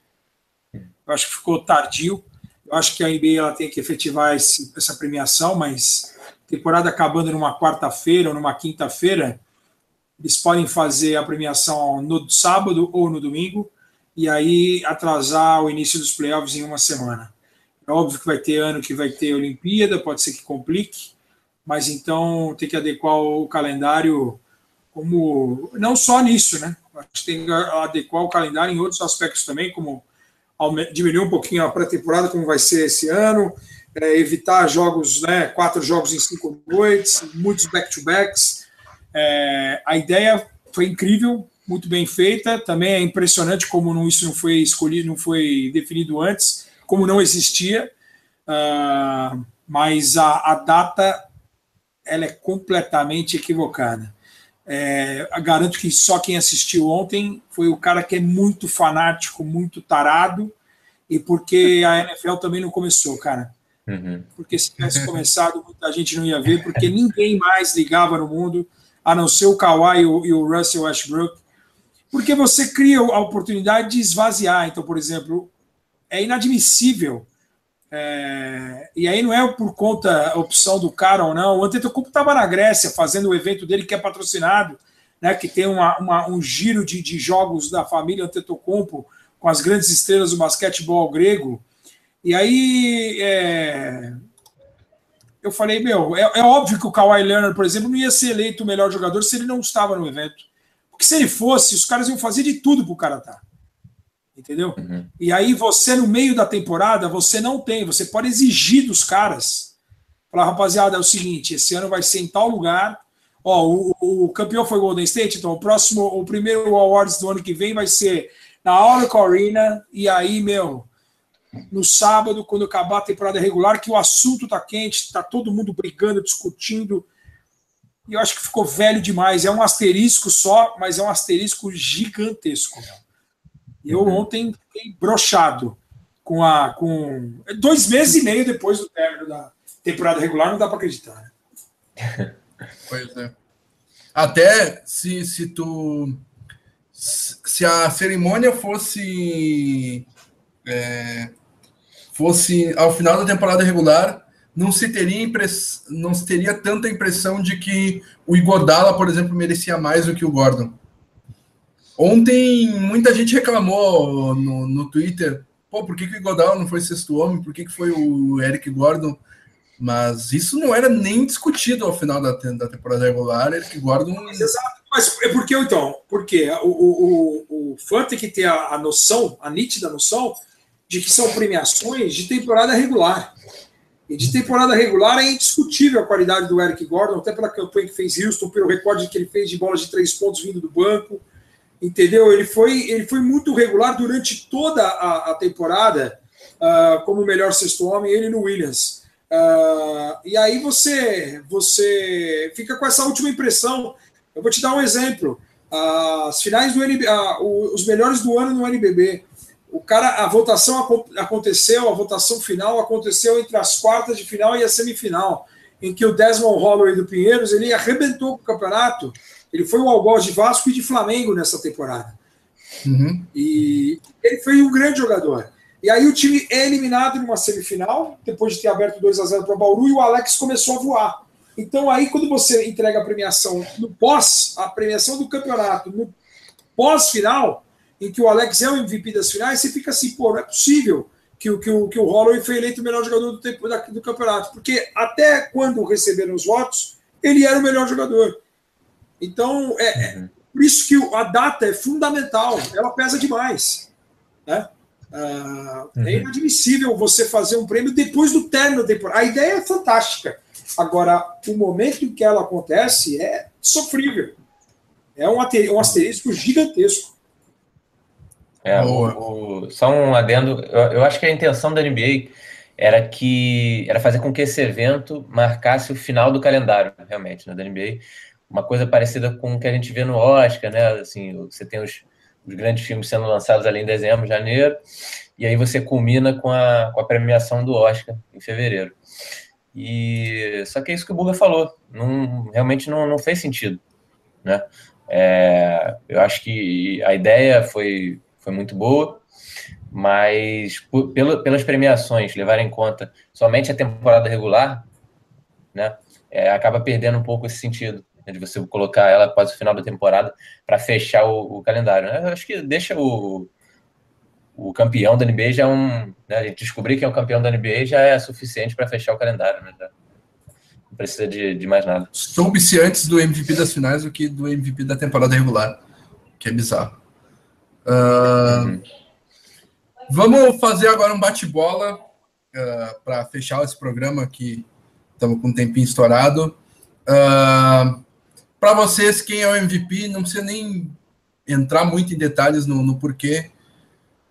Eu acho que ficou tardio. Eu acho que a NBA ela tem que efetivar esse, essa premiação, mas temporada acabando numa quarta-feira ou numa quinta-feira, eles podem fazer a premiação no sábado ou no domingo e aí atrasar o início dos playoffs em uma semana. É óbvio que vai ter ano que vai ter Olimpíada, pode ser que complique, mas então tem que adequar o calendário como não só nisso, né? A gente tem que adequar o calendário em outros aspectos também, como diminuir um pouquinho a pré-temporada, como vai ser esse ano, é, evitar jogos, né? Quatro jogos em cinco noites, muitos back-to-backs. É, a ideia foi incrível, muito bem feita. Também é impressionante como não, isso não foi escolhido, não foi definido antes, como não existia. Uh, mas a, a data ela é completamente equivocada. É, garanto que só quem assistiu ontem foi o cara que é muito fanático, muito tarado, e porque a NFL também não começou, cara. Uhum. Porque se tivesse começado, muita gente não ia ver, porque ninguém mais ligava no mundo, a não ser o Kawhi e o, e o Russell Westbrook, porque você cria a oportunidade de esvaziar. Então, por exemplo, é inadmissível é, e aí não é por conta opção do cara ou não. O Antetokounmpo estava na Grécia fazendo o evento dele que é patrocinado, né, que tem uma, uma, um giro de, de, jogos da família Antetokounmpo com as grandes estrelas do basquetebol grego. E aí é, eu falei, meu, é, é, óbvio que o Kawhi Leonard, por exemplo, não ia ser eleito o melhor jogador se ele não estava no evento. Porque se ele fosse, os caras iam fazer de tudo para o cara estar. Tá entendeu? Uhum. E aí você, no meio da temporada, você não tem, você pode exigir dos caras, falar, rapaziada, é o seguinte, esse ano vai ser em tal lugar, ó, o, o campeão foi Golden State, então o próximo, o primeiro Awards do ano que vem vai ser na Oracle Arena, e aí, meu, no sábado, quando acabar a temporada regular, que o assunto tá quente, tá todo mundo brigando, discutindo, e eu acho que ficou velho demais. É um asterisco só, mas é um asterisco gigantesco. Meu. Eu uhum. ontem fiquei brochado com a. com Dois meses e meio depois do término da temporada regular, não dá para acreditar. Né? Pois é. Até se, se tu. Se a cerimônia fosse. É, fosse ao final da temporada regular, não se teria impress, não se teria tanta impressão de que o Igodala, por exemplo, merecia mais do que o Gordon. Ontem muita gente reclamou no, no Twitter, pô, por que, que o Godal não foi sexto homem? Por que, que foi o Eric Gordon? Mas isso não era nem discutido ao final da, da temporada regular. Eric Gordon. Exato. Mas é porque então? Porque o, o, o, o fã tem que ter a, a noção, a nítida noção, de que são premiações de temporada regular. E de temporada regular é indiscutível a qualidade do Eric Gordon, até pela campanha que fez Houston, pelo recorde que ele fez de bolas de três pontos vindo do banco entendeu? Ele foi, ele foi muito regular durante toda a, a temporada uh, como o melhor sexto homem, ele no Williams. Uh, e aí você, você fica com essa última impressão. Eu vou te dar um exemplo. Uh, as finais do NB, os melhores do ano no NBB. O cara, a votação aconteceu, a votação final aconteceu entre as quartas de final e a semifinal, em que o Desmond Holloway do Pinheiros ele arrebentou o campeonato ele foi o algoz de Vasco e de Flamengo nessa temporada. Uhum. E ele foi um grande jogador. E aí o time é eliminado numa semifinal, depois de ter aberto 2 a 0 para o Bauru, e o Alex começou a voar. Então aí, quando você entrega a premiação no pós, a premiação do campeonato, no pós-final, em que o Alex é o MVP das finais, você fica assim, pô, não é possível que, que, o, que o Holloway foi eleito o melhor jogador do, tempo, da, do campeonato, porque até quando receberam os votos, ele era o melhor jogador. Então, é, é por isso que a data é fundamental, ela pesa demais. Né? Ah, é uhum. É inadmissível você fazer um prêmio depois do término da temporada. A ideia é fantástica. Agora, o momento em que ela acontece é sofrível. É um, um asterisco gigantesco. É, o, o, só um adendo. Eu, eu, acho que a intenção da NBA era que era fazer com que esse evento marcasse o final do calendário, realmente, né, da NBA. Uma coisa parecida com o que a gente vê no Oscar, né? Assim, você tem os, os grandes filmes sendo lançados ali em dezembro, janeiro, e aí você culmina com a, com a premiação do Oscar em fevereiro. E só que é isso que o Buga falou, não, realmente não, não fez sentido, né? É, eu acho que a ideia foi, foi muito boa, mas por, pelo, pelas premiações levarem em conta somente a temporada regular, né? É, acaba perdendo um pouco esse sentido de você colocar ela após o final da temporada para fechar o, o, calendário. Né? Eu acho que deixa o, o campeão da NBA já é um. Né, descobrir que é o campeão da NBA já é suficiente para fechar o calendário. Né? Não precisa de, de mais nada. Soube-se antes do MVP das finais do que do MVP da temporada regular, que é bizarro. Uh, uhum. Vamos fazer agora um bate-bola uh, ah, para fechar esse programa que estamos com um tempinho estourado. Uh, para vocês, quem é o MVP, não precisa nem entrar muito em detalhes no, no porquê.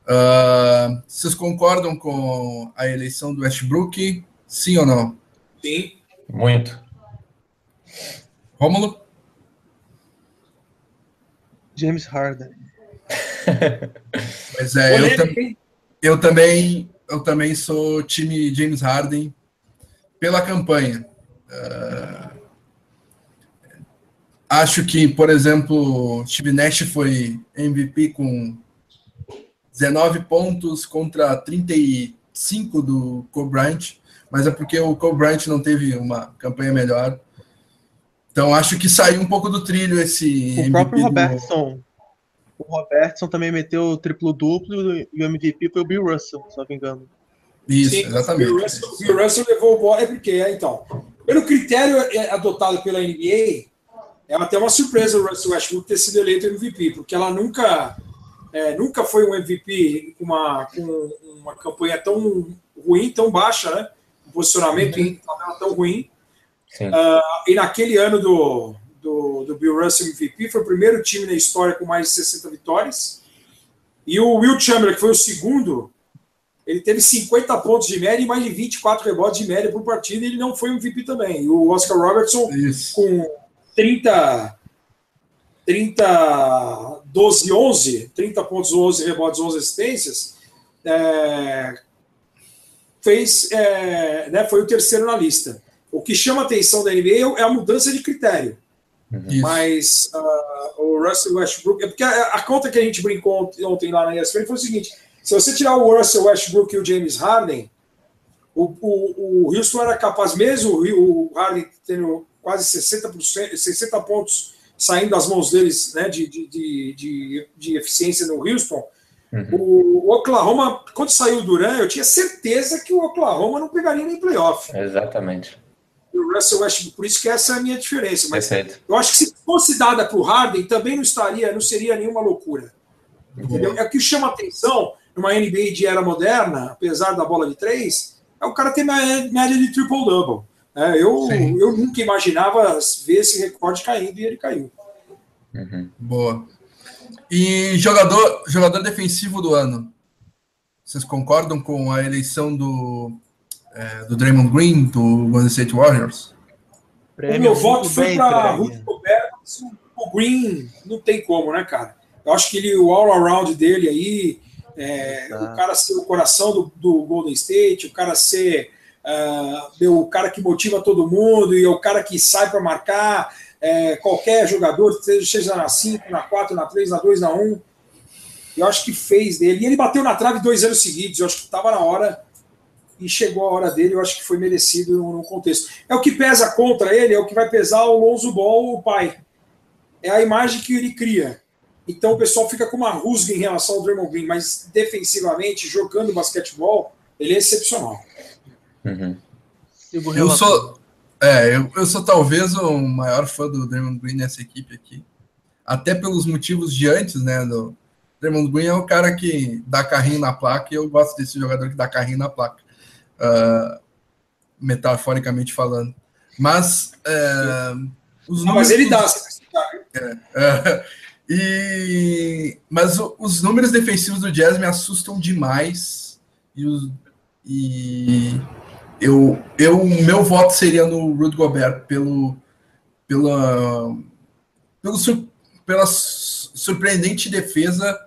Uh, vocês concordam com a eleição do Westbrook? Sim ou não? Sim. Muito. Rômulo? James Harden. Pois é, eu, tam eu, também eu também sou time James Harden pela campanha. Uh, Acho que, por exemplo, Steve Nash foi MVP com 19 pontos contra 35 do Kobe Bryant, mas é porque o Kobe Bryant não teve uma campanha melhor. Então acho que saiu um pouco do trilho esse. O MVP próprio Robertson. Do... O Robertson também meteu triplo-duplo e o MVP foi o Bill Russell, se não me engano. Isso, Sim, exatamente. O Bill Russell, Bill Russell levou o bola, é porque, é, então, pelo critério é, adotado pela NBA, é até uma surpresa o Russell Westbrook ter sido eleito MVP, porque ela nunca, é, nunca foi um MVP com uma, com uma campanha tão ruim, tão baixa, né? Um posicionamento uhum. em tabela tão ruim. Uh, e naquele ano do, do, do, Bill Russell MVP, foi o primeiro time na história com mais de 60 vitórias. E o Will Chamberlain, que foi o segundo, ele teve 50 pontos de média e mais de 24 rebotes de média por partida, e ele não foi MVP também. E o Oscar Robertson, Isso. com 30, 30, 12, 11, 30 pontos, 11 rebotes, 11 assistências, é, fez, é, né, foi o terceiro na lista. O que chama a atenção da NBA é a mudança de critério. Uhum. Mas uh, o Russell Westbrook, é porque a, a, conta que a gente brincou ontem lá na ESPN foi o seguinte: se você tirar o Russell Westbrook e o James Harden, o, o, o Houston era capaz, mesmo o Harden tendo quase 60%, 60 pontos saindo das mãos deles né, de, de, de, de eficiência no Houston. Uhum. O, Oklahoma, quando saiu o Duran, eu tinha certeza que o Oklahoma não pegaria nem playoff. Exatamente. o Russell Westbrook, por isso que essa é a minha diferença. Mas Perfeito. eu acho que se fosse dada para o Harden, também não estaria, não seria nenhuma loucura. Entendeu? Uhum. É o que chama atenção numa NBA de era moderna, apesar da bola de três, é o cara ter média de triple-double. É, eu, eu nunca imaginava ver esse recorde caindo e ele caiu. Uhum. Boa. E jogador, jogador defensivo do ano? Vocês concordam com a eleição do, é, do Draymond Green, do Golden State Warriors? Prêmio o meu voto foi para Rudy Gobert, o Green não tem como, né, cara? Eu acho que ele, o all-around dele aí, é, tá. o cara ser o coração do, do Golden State, o cara ser uh, o cara que motiva todo mundo e é o cara que sai para marcar é, qualquer jogador, seja na 5, na 4, na 3, na 2, na 1. eu acho que fez dele. E ele bateu na trave dois anos seguidos. Eu acho que estava na hora e chegou a hora dele. Eu acho que foi merecido no contexto. É o que pesa contra ele, é o que vai pesar o Lonzo Ball, o pai. É a imagem que ele cria. Então o pessoal fica com uma rusga em relação ao Draymond Green, mas defensivamente, jogando basquetebol, ele é excepcional. Uhum. Eu sou, é, eu, eu sou talvez o maior fã do Draymond Green nessa equipe aqui. Até pelos motivos de antes, né? Do, Draymond Green é o cara que dá carrinho na placa e eu gosto desse jogador que dá carrinho na placa. Uh, metaforicamente falando. Mas é, os Não, mas ele dá. É, é, e, mas o, os números defensivos do Jazz me assustam demais. E, os, e eu, eu, meu voto seria no Rudy Gobert pelo, pela, pelo, pela surpreendente defesa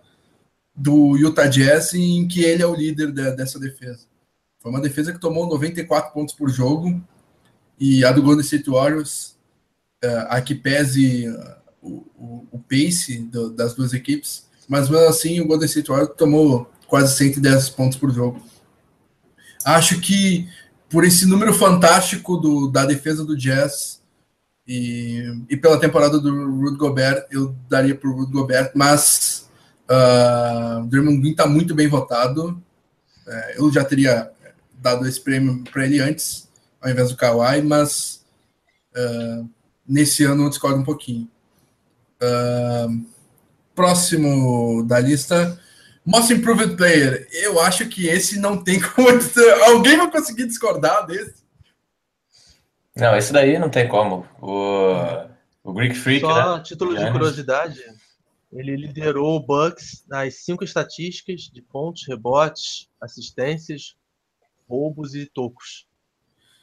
do Utah Jazz em que ele é o líder de, dessa defesa. Foi uma defesa que tomou 94 pontos por jogo e a do Golden State Warriors, uh, a que pese uh, o, o, o, pace do, das duas equipes, mas mesmo assim o Golden State Warriors tomou quase 110 pontos por jogo. Acho que por esse número fantástico do, da defesa do Jazz e, e pela temporada do Rudy Gobert, eu daria para o Rudy Gobert, mas uh, Draymond Green está muito bem votado. É, eu já teria dado esse prêmio para ele antes, ao invés do Kawhi, mas uh, nesse ano eu discordo um pouquinho. Uh, próximo da lista, Most Improved Player. Eu acho que esse não tem como. Alguém vai conseguir discordar desse? Não, esse daí não tem como. O, o Greek Freak. Só né? título de curiosidade: ele liderou o Bucks nas cinco estatísticas de pontos, rebotes, assistências, roubos e tocos.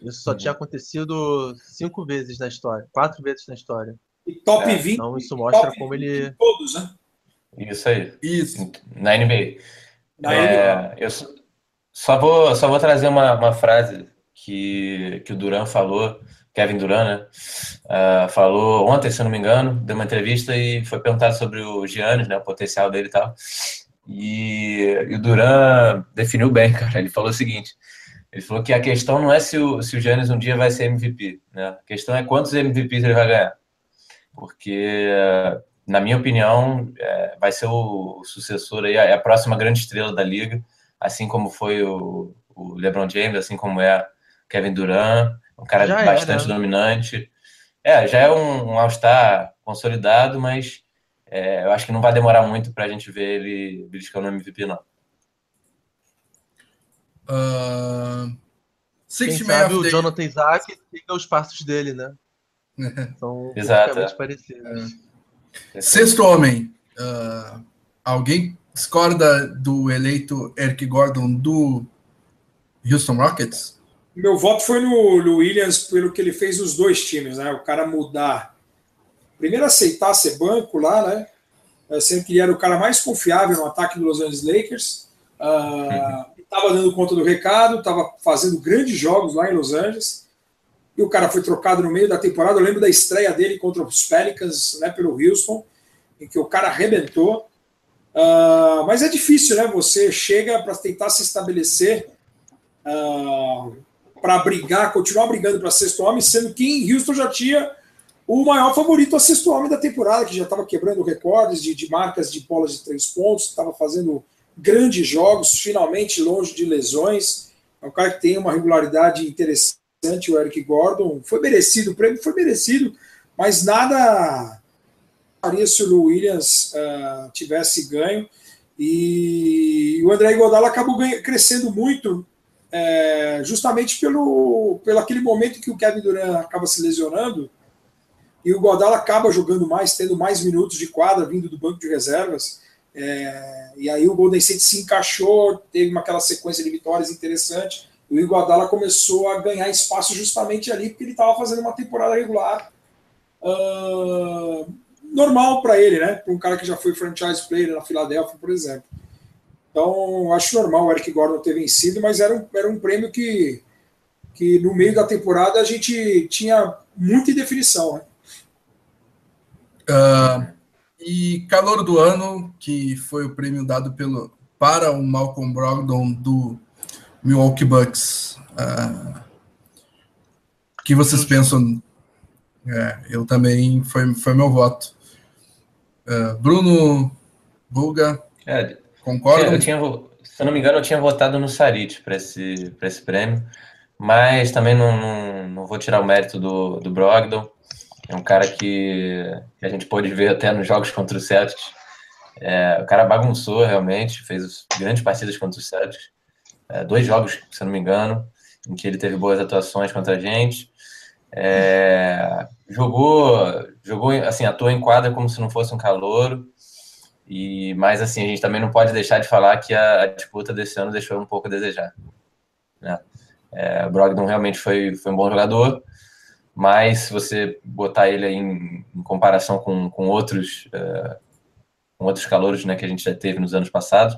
Isso só uhum. tinha acontecido cinco vezes na história, quatro vezes na história. E top é, 20. Então isso mostra como ele. Todos, né? Isso aí. Isso. Na NBA. Na é, NBA. Eu só vou, só vou trazer uma, uma frase que, que o Duran falou, Kevin Duran, né? Uh, falou ontem, se eu não me engano, deu uma entrevista e foi perguntado sobre o Giannis, né? O potencial dele e tal. E, e o Duran definiu bem, cara. Ele falou o seguinte: ele falou que a questão não é se o, se o Giannis um dia vai ser MVP, né? A questão é quantos MVPs ele vai ganhar. Porque, na minha opinião, é, vai ser o, o sucessor aí, é a próxima grande estrela da liga, assim como foi o, o LeBron James, assim como é Kevin Durant, um cara já bastante né? dominante. É, já é um, um All-Star consolidado, mas é, eu acho que não vai demorar muito para a gente ver ele beliscando o MVP, não. Uh, Quem sabe o Jonathan Isaac siga os passos dele, né? São Exato. Parecidos. É. Sexto homem. Uh, alguém discorda do eleito Eric Gordon do Houston Rockets? Meu voto foi no, no Williams pelo que ele fez nos dois times, né? O cara mudar. Primeiro aceitar ser banco lá, né? Sendo que ele era o cara mais confiável no ataque do Los Angeles Lakers. Estava uh, uhum. dando conta do recado, estava fazendo grandes jogos lá em Los Angeles. E o cara foi trocado no meio da temporada. Eu lembro da estreia dele contra os Pelicans, né, pelo Houston, em que o cara arrebentou. Uh, mas é difícil, né? Você chega para tentar se estabelecer uh, para brigar, continuar brigando para sexto homem, sendo que em Houston já tinha o maior favorito a sexto homem da temporada, que já estava quebrando recordes de, de, marcas de bolas de três pontos, estava fazendo grandes jogos, finalmente longe de lesões. É um cara que tem uma regularidade interessante, o Eric Gordon. Foi merecido, o prêmio foi merecido, mas nada faria se o Williams uh, tivesse ganho. E o André Godala acabou crescendo muito é, justamente pelo, pelo aquele momento que o Kevin Durant acaba se lesionando e o Godala acaba jogando mais, tendo mais minutos de quadra vindo do banco de reservas. É, e aí o Golden State se encaixou, teve uma, aquela sequência de vitórias interessante. O Iguodala começou a ganhar espaço justamente ali, porque ele estava fazendo uma temporada regular uh, normal para ele, né? Para um cara que já foi franchise player na Filadélfia, por exemplo. Então, acho normal o Eric Gordon ter vencido, mas era um, era um prêmio que, que no meio da temporada a gente tinha muita indefinição. Né? Uh, E calor do ano, que foi o prêmio dado pelo, para o Malcolm Brogdon do Milwaukee Bucks. Uh, que vocês pensam? É, eu também, foi, foi meu voto. Uh, Bruno, Bulga, é, concorda? Eu tinha, se eu não me engano, eu tinha votado no Sarit para esse, esse prêmio, mas também não, não, não, vou tirar o mérito do, do Brogdon. É um cara que, que a gente pôde ver até nos jogos contra o Celtics. É, o cara bagunçou realmente, fez grandes partidas contra o Celtics. É, dois jogos, se não me engano, em que ele teve boas atuações contra a gente. É, jogou, jogou assim, atuou em quadra como se não fosse um calouro. E, mas assim, a gente também não pode deixar de falar que a, a disputa desse ano deixou um pouco a desejar. Né? É, o Brogdon realmente foi, foi um bom jogador, mas se você botar ele em, em comparação com, com outros uh, com outros calouros né, que a gente já teve nos anos passados,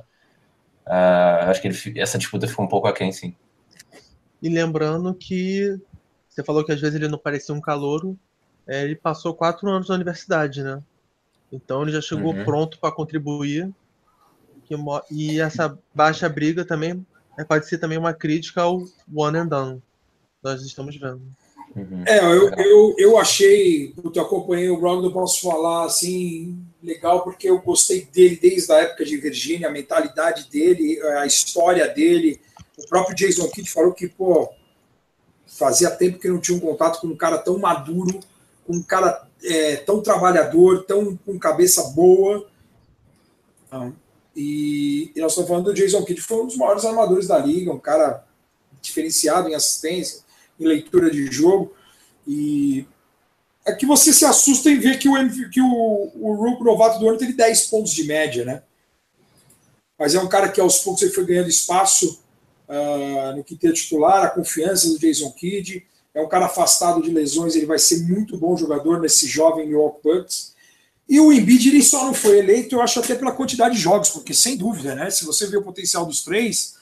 uh, acho que ele, essa disputa ficou um pouco aquém, sim. E lembrando que você falou que às vezes ele não parecia um calouro. É, ele passou quatro anos na universidade, né? Então ele já chegou uhum. pronto para contribuir. E essa baixa briga também é, pode ser também uma crítica ao one and done. Nós estamos vendo. Uhum. É, eu, eu, eu achei, eu acompanhei o Brogdon, posso falar assim, legal, porque eu gostei dele desde a época de Virgínia, a mentalidade dele, a história dele. O próprio Jason Kidd falou que, pô, Fazia tempo que não tinha um contato com um cara tão maduro, com um cara é, tão trabalhador, tão com cabeça boa. E, e, nós estamos falando do Jason Kidd, foi um dos maiores armadores da liga, um cara diferenciado em assistência, em leitura de jogo. E é que você se assusta em ver que o, que o, o novato do ano teve 10 pontos de média, né? Mas é um cara que aos poucos ele foi ganhando espaço uh, no quinteto titular, a confiança do Jason Kidd. É um cara afastado de lesões, ele vai ser muito bom jogador nesse jovem New York Bucks. E o Embiid ele só não foi eleito, eu acho até pela quantidade de jogos, porque sem dúvida, né? Se você vê o potencial dos três,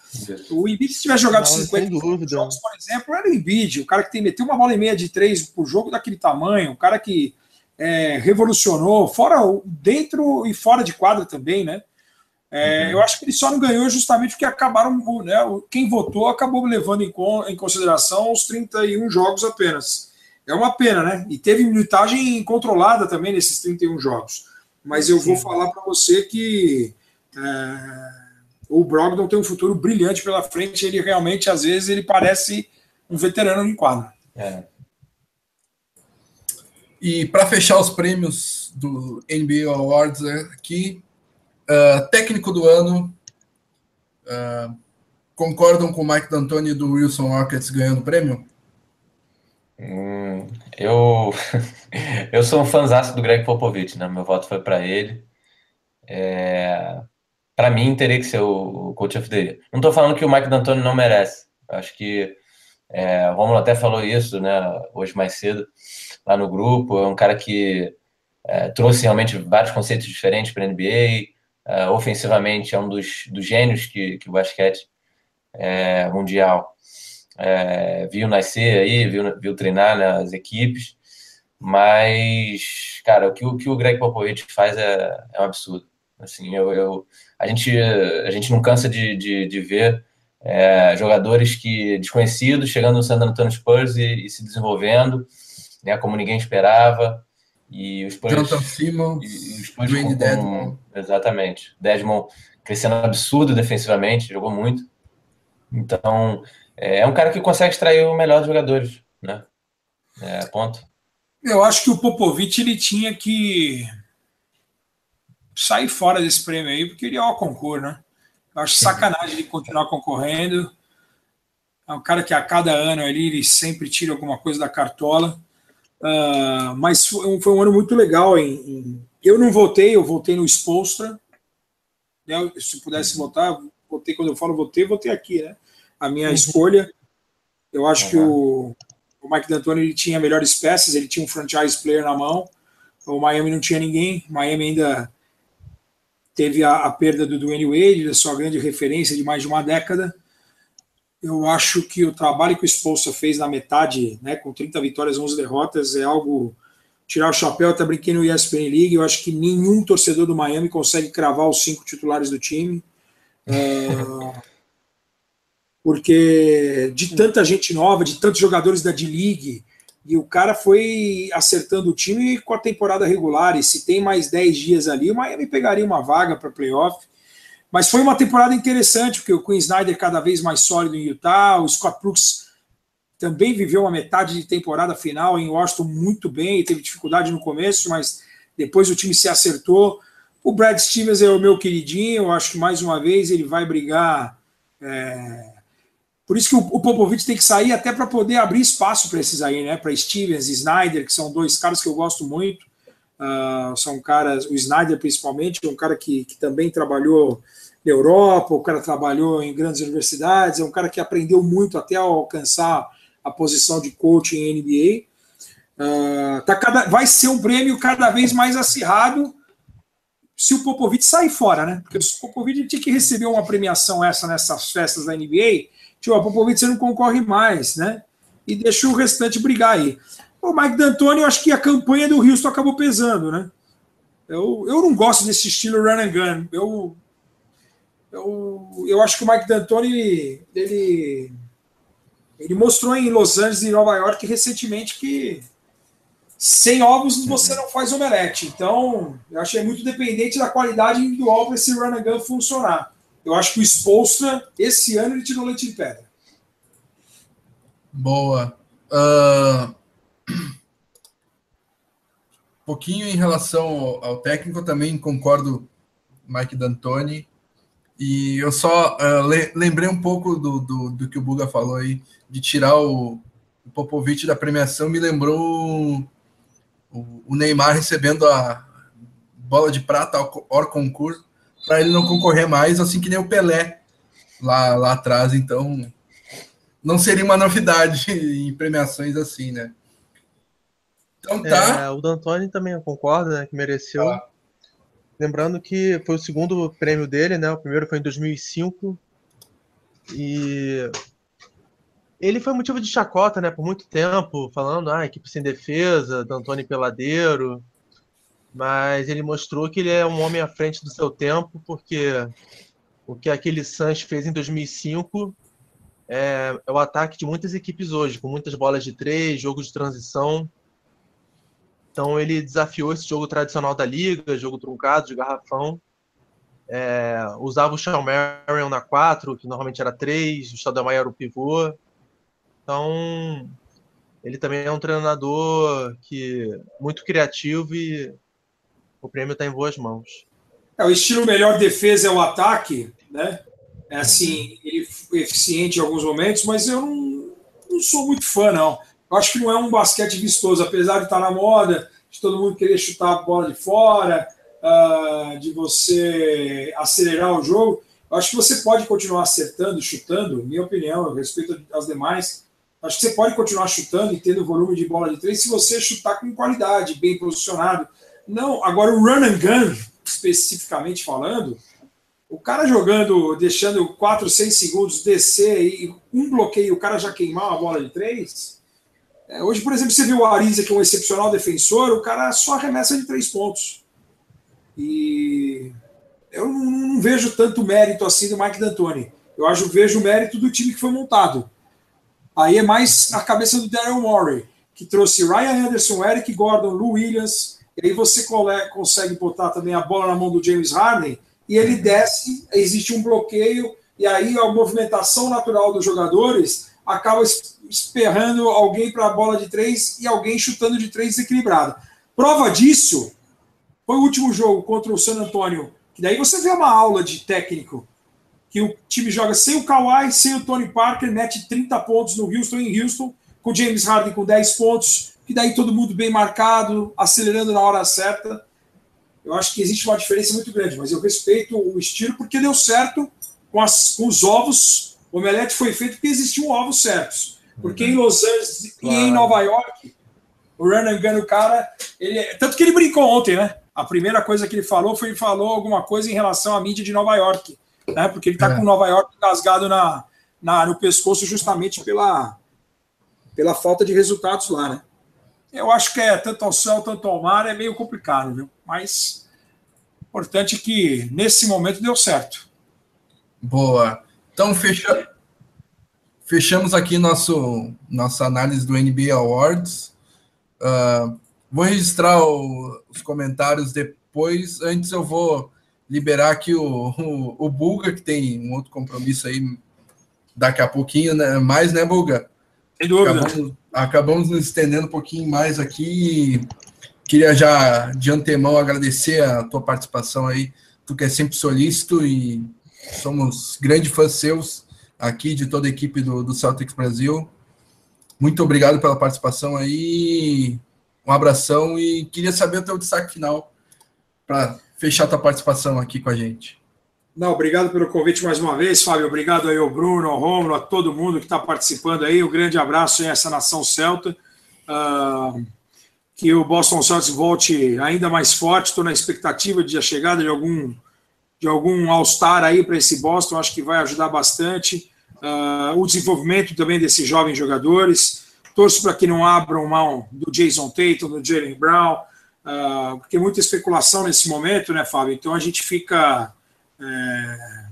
o Embiid se tivesse jogado não, 50 jogos, por exemplo, era o Embiid, o cara que tem meteu uma bola e meia de três por jogo daquele tamanho, o cara que é, revolucionou, fora dentro e fora de quadra também, né? É, uhum. Eu acho que ele só não ganhou justamente porque acabaram, né, quem votou acabou levando em, em consideração os 31 jogos apenas. É uma pena, né? E teve minutagem controlada também nesses 31 jogos. Mas eu Sim. vou falar para você que é, o Brogdon tem um futuro brilhante pela frente. Ele realmente, às vezes, ele parece um veterano em quadra. É. E para fechar os prêmios do NBA Awards aqui, Uh, técnico do ano. Uh, concordam com o Mike D'Antoni do Wilson Rockets ganhando o prêmio? Hum, eu, eu sou um fãzão do Greg Popovich, né? Meu voto foi para ele. É, para mim, teria que ser o, coach of the year. Não estou falando que o Mike D'Antoni não merece. Acho que é, o Romulo até falou isso, né? Hoje mais cedo lá no grupo. É um cara que é, trouxe realmente vários conceitos diferentes para a NBA uh, ofensivamente é um dos, dos gênios que, que o basquete é, mundial é, viu nascer aí, viu, viu treinar nas equipes, mas, cara, o que, o, que o Greg Popovich faz é, é um absurdo. Assim, eu, eu, a, gente, a gente não cansa de, de, de ver é, jogadores que desconhecidos chegando no San Antonio Spurs e, e se desenvolvendo, né, como ninguém esperava. E os Spurs. Jonathan Simon, e, os Spurs com, Exatamente. Desmond crescendo absurdo defensivamente, jogou muito. Então, é, é um cara que consegue extrair o melhor dos jogadores, né? É, ponto. Eu acho que o Popovic ele tinha que sair fora desse prêmio aí, porque ele é o concurso, né? Eu acho sacanagem ele continuar concorrendo. É um cara que a cada ano ali ele sempre tira alguma coisa da cartola. Uh, mas foi, foi, um ano muito legal. Em, em, eu não votei, eu votei no Spolstra. Né? Se pudesse votar, votei quando eu falo votei, votei aqui, né? A minha uhum. escolha. Eu acho uhum. que o, o Mike D'Antoni ele tinha melhores peças, ele tinha um franchise player na mão. O Miami não tinha ninguém. Miami ainda teve a, a perda do Dwayne Wade, da sua grande referência de mais de uma década. Eu acho que o trabalho que o Spolstra fez na metade, né, com 30 vitórias, 11 derrotas, é algo tirar o chapéu, até brinquei no ESPN League, eu acho que nenhum torcedor do Miami consegue cravar os cinco titulares do time. É, porque de tanta gente nova, de tantos jogadores da D-League, e o cara foi acertando o time com a temporada regular, e se tem mais 10 dias ali, o Miami pegaria uma vaga para playoff. Mas foi uma temporada interessante, porque o Queen Snyder cada vez mais sólido em Utah, o Scott Brooks também viveu uma metade de temporada final em Washington muito bem, teve dificuldade no começo, mas depois o time se acertou. O Brad Stevens é o meu queridinho, eu acho que mais uma vez ele vai brigar. É... Por isso que o, o Popovich tem que sair até para poder abrir espaço para esses aí, né? Para Stevens e Snyder, que são dois caras que eu gosto muito. Uh, são caras, o Snyder principalmente, é um cara que, que também trabalhou na Europa, o cara trabalhou em grandes universidades, é um cara que aprendeu muito até alcançar a posição de coach em NBA. Uh, ah, tá cada, vai ser um prêmio cada vez mais acirrado se o Popovich sair fora, né? Porque o Popovich tinha que receber uma premiação essa nessas festas da NBA. Tipo, o Popovich você não concorre mais, né? E deixa o restante brigar aí. O Mike D'Antoni, eu acho que a campanha do Houston acabou pesando, né? Eu, eu não gosto desse estilo run and gun. Eu, eu, eu acho que o Mike D'Antoni, ele ele mostrou em Los Angeles e Nova York recentemente que sem ovos você não faz omelete. Então, eu achei muito dependente da qualidade individual para esse run and gun funcionar. Eu acho que o Spolstra, esse ano, ele tirou leite de pedra. Boa. Uh... Um pouquinho em relação ao, técnico, também concordo, Mike D'Antoni. E eu só uh, le lembrei um pouco do, do, do, que o Buga falou aí, de tirar o, o Popovich da premiação, me lembrou o, o Neymar recebendo a bola de prata ao concurso para ele não concorrer mais, assim que nem o Pelé lá, lá atrás. Então, não seria uma novidade em premiações assim, né? Então tá. É, o D'Antoni também concorda, né, que mereceu. Ah. Lembrando que foi o segundo prêmio dele, né? O primeiro foi em 2005. E ele foi motivo de chacota, né, por muito tempo, falando, ah, equipe sem defesa, D'Antoni Peladeiro. Mas ele mostrou que ele é um homem à frente do seu tempo, porque o que aquele Suns fez em 2005 é, é o ataque de muitas equipes hoje, com muitas bolas de três, jogo de transição. Então ele desafiou esse jogo tradicional da liga, jogo truncado, de garrafão. É, usava o Sean Marion na 4, que normalmente era 3, o Stoudemire era o pivô. Então, ele também é um treinador que muito criativo e o prêmio está em boas mãos. É, o estilo melhor defesa é o ataque, né? É assim, ele foi eficiente em alguns momentos, mas eu não, não sou muito fã, não. Eu acho que não é um basquete vistoso, apesar de estar na moda, de todo mundo querer chutar a bola de fora, uh, de você acelerar o jogo. Eu acho que você pode continuar acertando, chutando, minha opinião, eu respeito as demais. Acho que você pode continuar chutando e tendo volume de bola de três se você chutar com qualidade, bem posicionado. Não, agora o run and gun, especificamente falando, o cara jogando, deixando 4, 6 segundos descer e um bloqueio, o cara já queimar uma bola de três, é, hoje, por exemplo, você viu o Ariza, que é um excepcional defensor, o cara só arremessa de três pontos. E eu não, não vejo tanto mérito assim do Mike D'Antoni. Eu acho, vejo o mérito do time que foi montado. Aí é mais a cabeça do Daryl Morey, que trouxe Ryan Anderson, Eric Gordon, Lou Williams, e aí você consegue botar também a bola na mão do James Harden, e ele desce, existe um bloqueio, e aí a movimentação natural dos jogadores acaba esperrando alguém para a bola de três e alguém chutando de três desequilibrado. Prova disso foi o último jogo contra o San Antonio, que daí você vê uma aula de técnico, que o time joga sem o Kawhi, sem o Tony Parker, mete 30 pontos no Houston em Houston, com o James Harden com 10 pontos, que daí todo mundo bem marcado, acelerando na hora certa. Eu acho que existe uma diferença muito grande, mas eu respeito o estilo porque deu certo com, as, com os ovos. O omelete foi feito porque existiam ovos certos. Porque em Los Angeles claro. e em Nova York, o Renan Gunn, o cara, ele, tanto que ele brincou ontem, né? A primeira coisa que ele falou foi ele falou alguma coisa em relação à mídia de Nova York, né? Porque ele tá é. com Nova York engasgado na, na, no pescoço justamente pela, pela falta de resultados lá, né? Eu acho que é tanto ao céu, tanto ao mar, é meio complicado, viu? Mas importante que nesse momento deu certo. Boa. Então, fecha... fechamos aqui nosso, nossa análise do NBA Awards. Uh, vou registrar o, os comentários depois. Antes eu vou liberar aqui o, o, o Bulga, que tem um outro compromisso aí daqui a pouquinho, né? Mais, né, Bulga? Acabamos, acabamos nos estendendo um pouquinho mais aqui. Queria já de antemão agradecer a tua participação aí, tu que é sempre solícito e somos grandes fãs seus aqui de toda a equipe do, do Celtics Brasil. Muito obrigado pela participação aí. Um abração e queria saber o teu destaque final para fechar tua participação aqui com a gente. Não, obrigado pelo convite mais uma vez, Fábio. Obrigado aí ao Bruno, ao Romulo, a todo mundo que está participando aí. Um grande abraço a essa nação celta. Uh, que o Boston Celtics volte ainda mais forte. Estou na expectativa de a chegada de algum de algum All-Star aí para esse Boston. Acho que vai ajudar bastante. Uh, o desenvolvimento também desses jovens jogadores. Torço para que não abram mão do Jason Tatum, do Jalen Brown, uh, porque muita especulação nesse momento, né, Fábio? Então a gente fica é,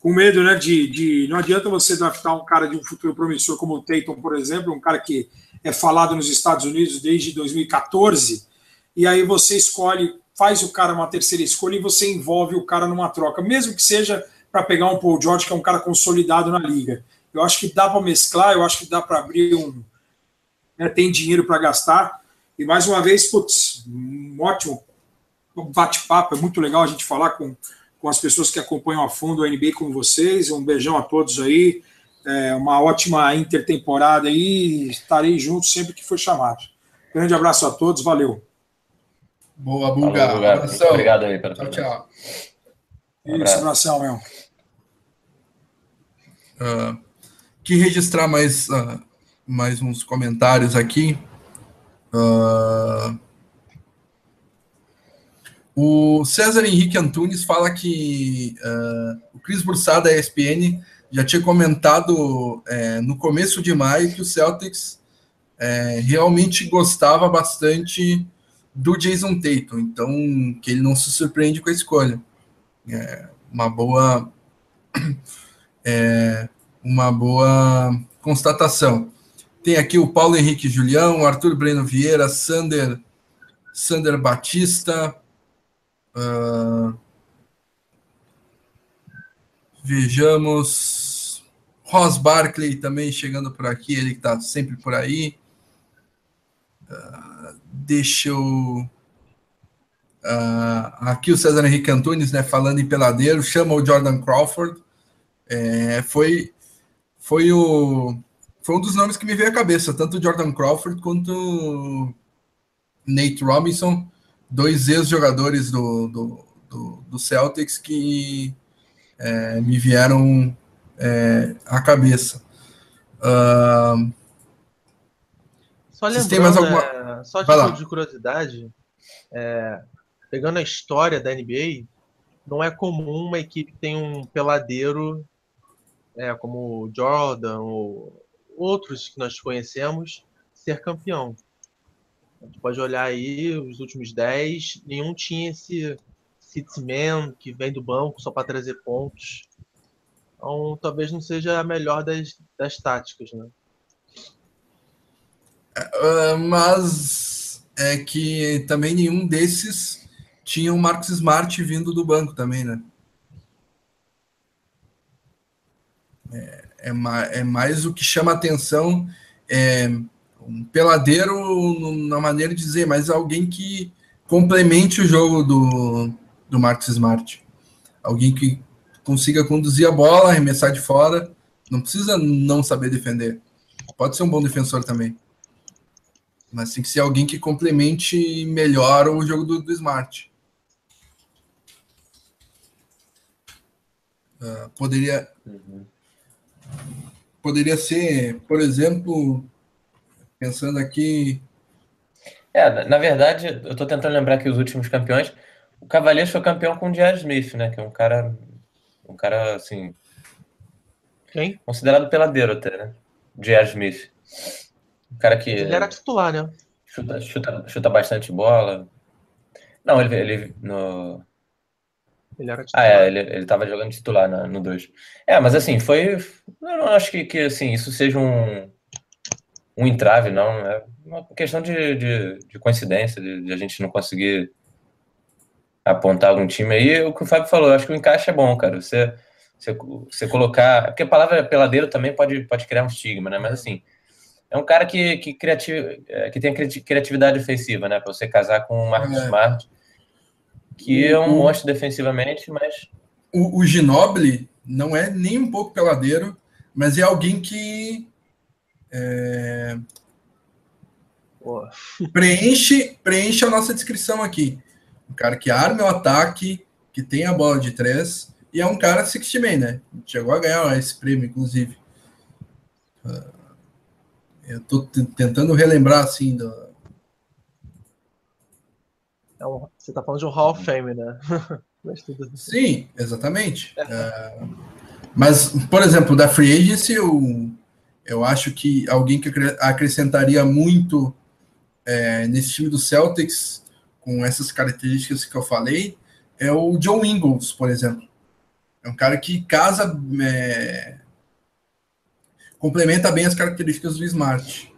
com medo, né, de, de, Não adianta você draftar um cara de um futuro promissor como o Tatum, por exemplo, um cara que é falado nos Estados Unidos desde 2014, e aí você escolhe, faz o cara uma terceira escolha e você envolve o cara numa troca, mesmo que seja para pegar um Paul George, que é um cara consolidado na liga. Eu acho que dá para mesclar, eu acho que dá para abrir um. Né, tem dinheiro para gastar. E mais uma vez, putz, um ótimo bate-papo, é muito legal a gente falar com com as pessoas que acompanham a fundo o NBA com vocês. Um beijão a todos aí. É, uma ótima intertemporada aí. Estarei junto sempre que for chamado. Grande abraço a todos. Valeu. Boa, Buga. Falou, Obrigado aí. Pela tchau, tchau. Um Isso, abração, meu. Uh, que registrar mais, uh, mais uns comentários aqui. Uh, o César Henrique Antunes fala que uh, o Cris Bursada da ESPN já tinha comentado é, no começo de maio que o Celtics é, realmente gostava bastante do Jason Tatum, então que ele não se surpreende com a escolha. É uma boa é, uma boa constatação. Tem aqui o Paulo Henrique Julião, Arthur Breno Vieira, Sander Sander Batista, Uh, vejamos. Ross Barkley também chegando por aqui, ele que está sempre por aí. Uh, deixa eu. Uh, aqui o César Henrique Antunes, né, falando em peladeiro, chama o Jordan Crawford. É, foi, foi, o, foi um dos nomes que me veio à cabeça, tanto o Jordan Crawford quanto o Nate Robinson dois ex-jogadores do, do, do, do, Celtics que é, me vieram é, à cabeça. Uh, só lembrando, alguma... é, só de, de curiosidade, é, pegando a história da NBA, não é comum uma equipe que tem um peladeiro é, como Jordan ou outros que nós conhecemos ser campeão. A gente pode olhar aí os últimos 10, nenhum tinha esse man que vem do banco só para trazer pontos. Então talvez não seja a melhor das, das táticas, né? Uh, mas é que também nenhum desses tinha o Marcos Smart vindo do banco também, né? É, é, mais, é mais o que chama atenção. É, um peladeiro na maneira de dizer, mas alguém que complemente o jogo do, do Marcos Smart. Alguém que consiga conduzir a bola, arremessar de fora. Não precisa não saber defender. Pode ser um bom defensor também. Mas tem que ser alguém que complemente melhor o jogo do, do Smart. Uh, poderia. Uhum. Poderia ser, por exemplo, Pensando aqui. É, na verdade, eu estou tentando lembrar que os últimos campeões. O Cavaliers foi campeão com o J.R. Smith, né? Que é um cara. Um cara, assim. Quem? Considerado peladeiro até, né? J.R. Smith. Um cara que. Ele era titular, né? Chuta, chuta, chuta bastante bola. Não, ele, ele no. Ele era titular. Ah, é, ele, ele tava jogando titular no, no 2. É, mas assim, foi. Eu não acho que, que assim, isso seja um, um entrave, não. É uma questão de, de, de coincidência, de, de, a gente não conseguir apontar algum time aí. O que o Fábio falou, eu acho que o encaixe é bom, cara. Você, você, você colocar. Porque a palavra peladeiro também pode, pode criar um estigma, né? Mas assim é um cara que, que, criativo, é, que tem criatividade ofensiva, né? Para você casar com o Marcos é. Smart, que é um monstro defensivamente, mas. O, o Ginobili não é nem um pouco peladeiro, mas é alguém que. É, preenche, preenche a nossa descrição aqui. Um cara que arma o ataque, que tem a bola de três, e é um cara 60 man, né? Chegou a ganhar esse prêmio, inclusive. Uh, eu estou tentando relembrar assim do... é um, você está falando de um Hall of Fame, né? Sim, exatamente. É, mas, por exemplo, da Free Agency, eu, eu acho que alguém que acrescentaria muito é, nesse time do Celtics, com essas características que eu falei, é o John Ingles, por exemplo. É um cara que casa é, complementa bem as características do Smart.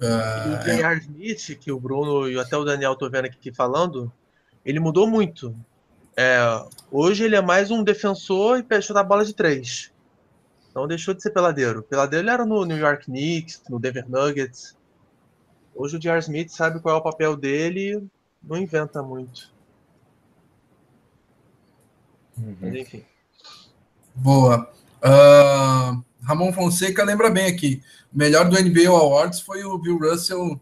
Uh, o J.R. É... Smith, que o Bruno e até o Daniel estão vendo aqui falando, ele mudou muito. É, hoje ele é mais um defensor e da bola de três. Então deixou de ser peladeiro. Peladeiro ele era no New York Knicks, no Denver Nuggets. Hoje o J.R. Smith sabe qual é o papel dele e não inventa muito. Uhum. Mas enfim. Boa. Uh, Ramon Fonseca lembra bem aqui. O melhor do NBA Awards foi o Bill Russell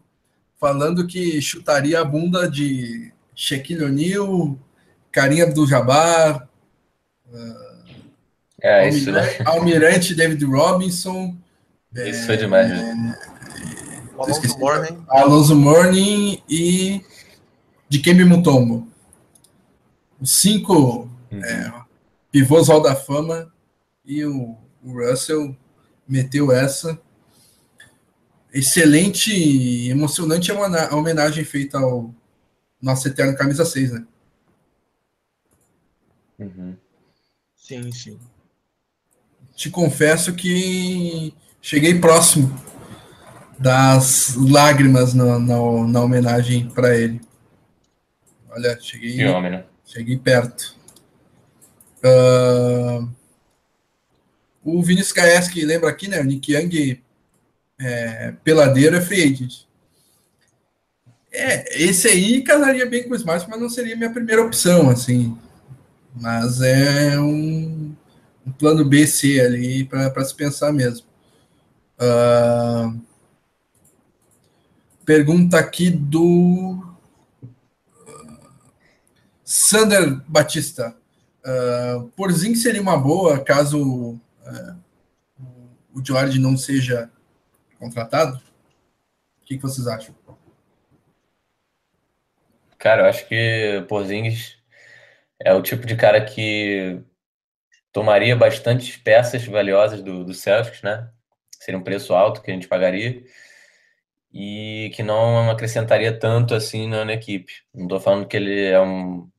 falando que chutaria a bunda de Shaquille O'Neal, Carinha do Jabbar, uh, é, Almirante, isso, né? Almirante David Robinson. Isso é, foi demais, né? É, Alonso Morning. Alonso Morning e de Kembe Mutombo. Os cinco uhum. é, pivôs Hall da Fama e o o Russell meteu essa. Excelente e emocionante a homenagem feita ao nosso eterno camisa 6, né? Uhum. Sim, sim. Te confesso que cheguei próximo das lágrimas na, na, na homenagem para ele. Olha, cheguei, né? cheguei perto. Uh, o Vinícius Kaeski lembra aqui, né? O Nick Young é, peladeiro é free agent. É, esse aí casaria bem com o Smart, mas não seria minha primeira opção, assim. Mas é um, um plano B, C ali para se pensar mesmo. Uh, pergunta aqui do uh, Sander Batista. Uh, Porzinho seria uma boa caso é, o George não seja contratado? O que, que vocês acham? Cara, eu acho que Porzingis é o tipo de cara que tomaria bastante peças valiosas do, do Celtics, né? Seria um preço alto que a gente pagaria e que não acrescentaria tanto assim na, na equipe. Não estou falando que ele é um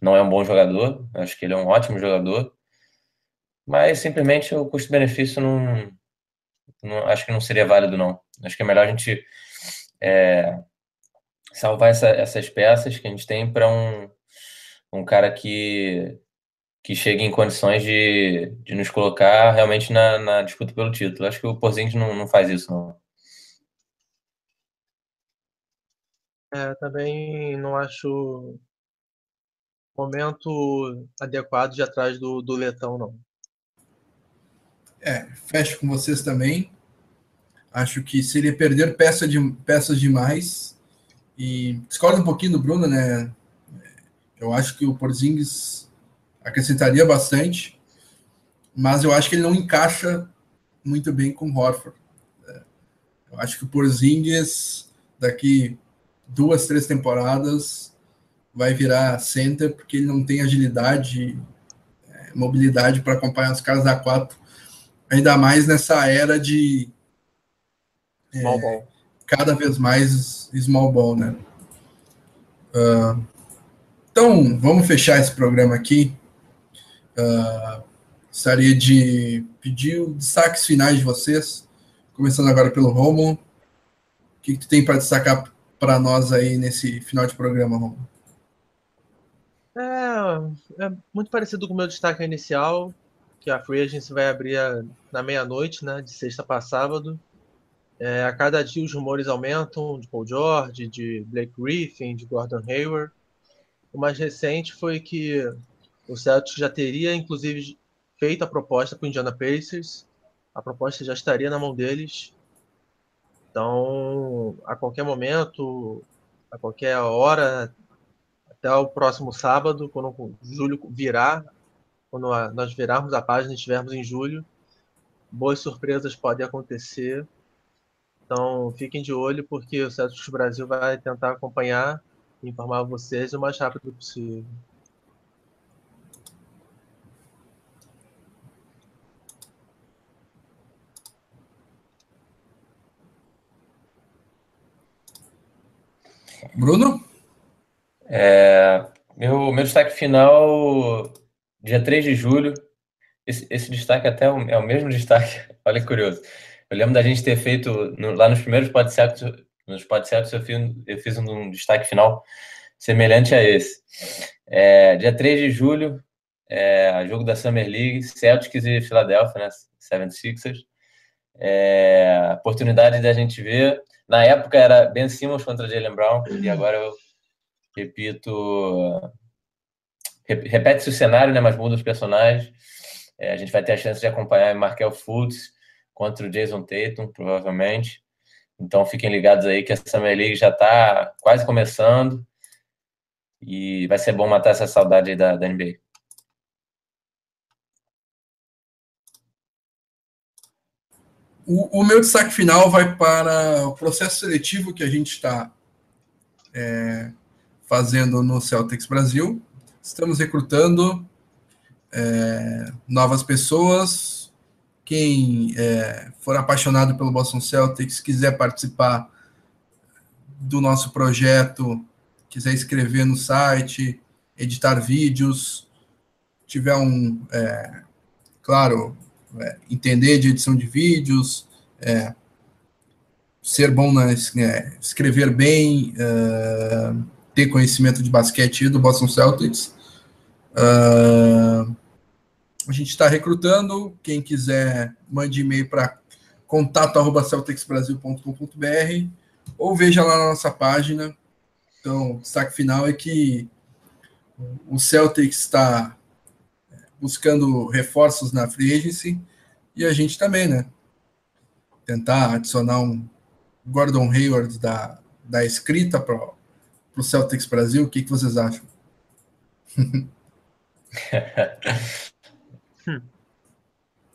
não é um bom jogador, acho que ele é um ótimo jogador, mas simplesmente o custo-benefício não, não, acho que não seria válido, não. Acho que é melhor a gente é, salvar essa, essas peças que a gente tem para um, um cara que, que chegue em condições de, de nos colocar realmente na, na disputa pelo título. Acho que o Porzingis não, não faz isso, não. É, também não acho momento adequado de atrás do, do Letão, não. É, fecho com vocês também. Acho que seria perder peça de, peças demais. E discordo um pouquinho do Bruno, né? Eu acho que o Porzingis acrescentaria bastante, mas eu acho que ele não encaixa muito bem com o Horford. Eu acho que o Porzingis, daqui duas, três temporadas, vai virar center, porque ele não tem agilidade, é, mobilidade para acompanhar os caras da 4 Ainda mais nessa era de. É, cada vez mais small ball, né? Uh, então, vamos fechar esse programa aqui. Uh, gostaria de pedir destaques finais de vocês, começando agora pelo Romulo. O que, que tu tem para destacar para nós aí nesse final de programa, Romulo? É, é muito parecido com o meu destaque inicial, que a Free Agency vai abrir na meia-noite, né, de sexta para sábado. É, a cada dia os rumores aumentam de Paul George, de Blake Griffin, de Gordon Hayward. O mais recente foi que o Celtics já teria, inclusive, feito a proposta para o Indiana Pacers. A proposta já estaria na mão deles. Então, a qualquer momento, a qualquer hora, até o próximo sábado, quando o julho virar, quando nós virarmos a página e estivermos em julho, boas surpresas podem acontecer. Então, fiquem de olho, porque o Celtics Brasil vai tentar acompanhar e informar vocês o mais rápido possível. Bruno? É, meu, meu destaque final, dia 3 de julho. Esse, esse destaque até é o, é o mesmo destaque, olha que curioso. Eu lembro da gente ter feito, no, lá nos primeiros podcasts, nos podcasts eu fiz, eu fiz um, destaque final semelhante a esse. É, dia 3 de julho, é, jogo da Summer League, Celtics e Philadelphia, né, 76ers. É, oportunidade da gente ver. Na época era Ben Simmons contra Jalen Brown, e agora eu repito, repete-se o cenário, né, mas muda os personagens. É, a gente vai ter a chance de acompanhar Markel Fultz contra o Jason Tatum, provavelmente. Então fiquem ligados aí que a Summer League já está quase começando e vai ser bom matar essa saudade da, da NBA. O, o, meu destaque final vai para o processo seletivo que a gente está é, fazendo no Celtics Brasil. Estamos recrutando é, novas pessoas. Quem é, for apaixonado pelo Boston Celtics, quiser participar do nosso projeto, quiser escrever no site, editar vídeos, tiver um, é, claro, é, entender de edição de vídeos, é, ser bom na é, escrever bem, ter conhecimento de basquete do Boston Celtics. Uh, a gente está recrutando. Quem quiser, mande e-mail para contato@celticsbrasil.com.br ou veja lá na nossa página. Então, o destaque final é que o Celtics está buscando reforços na free agency e a gente também, né? Tentar adicionar um Gordon Hayward da, da escrita para para o Celtics Brasil. O que, que vocês acham?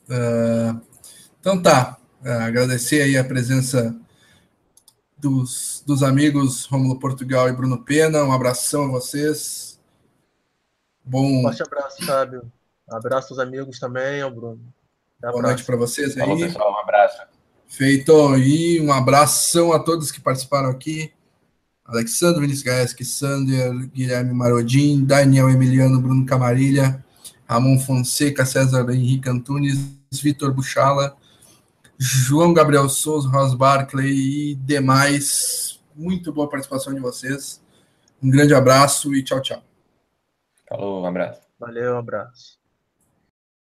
uh, então tá. Uh, agradecer aí a presença dos, dos amigos Romulo Portugal e Bruno Pena. Um abração a vocês. Bom. Forte abraço, Fábio. Abraço aos amigos também, ao Bruno. Boa noite para vocês aí. Falou, pessoal. Um abraço. Feito. E um abração a todos que participaram aqui. Alexandre Vinícius Gaeski, Sander, Guilherme Marodin, Daniel Emiliano, Bruno Camarilha, Ramon Fonseca, César Henrique Antunes, Vitor Buchala, João Gabriel Souza, Ros Barclay e demais. Muito boa participação de vocês. Um grande abraço e tchau, tchau. Falou, um abraço. Valeu, um abraço.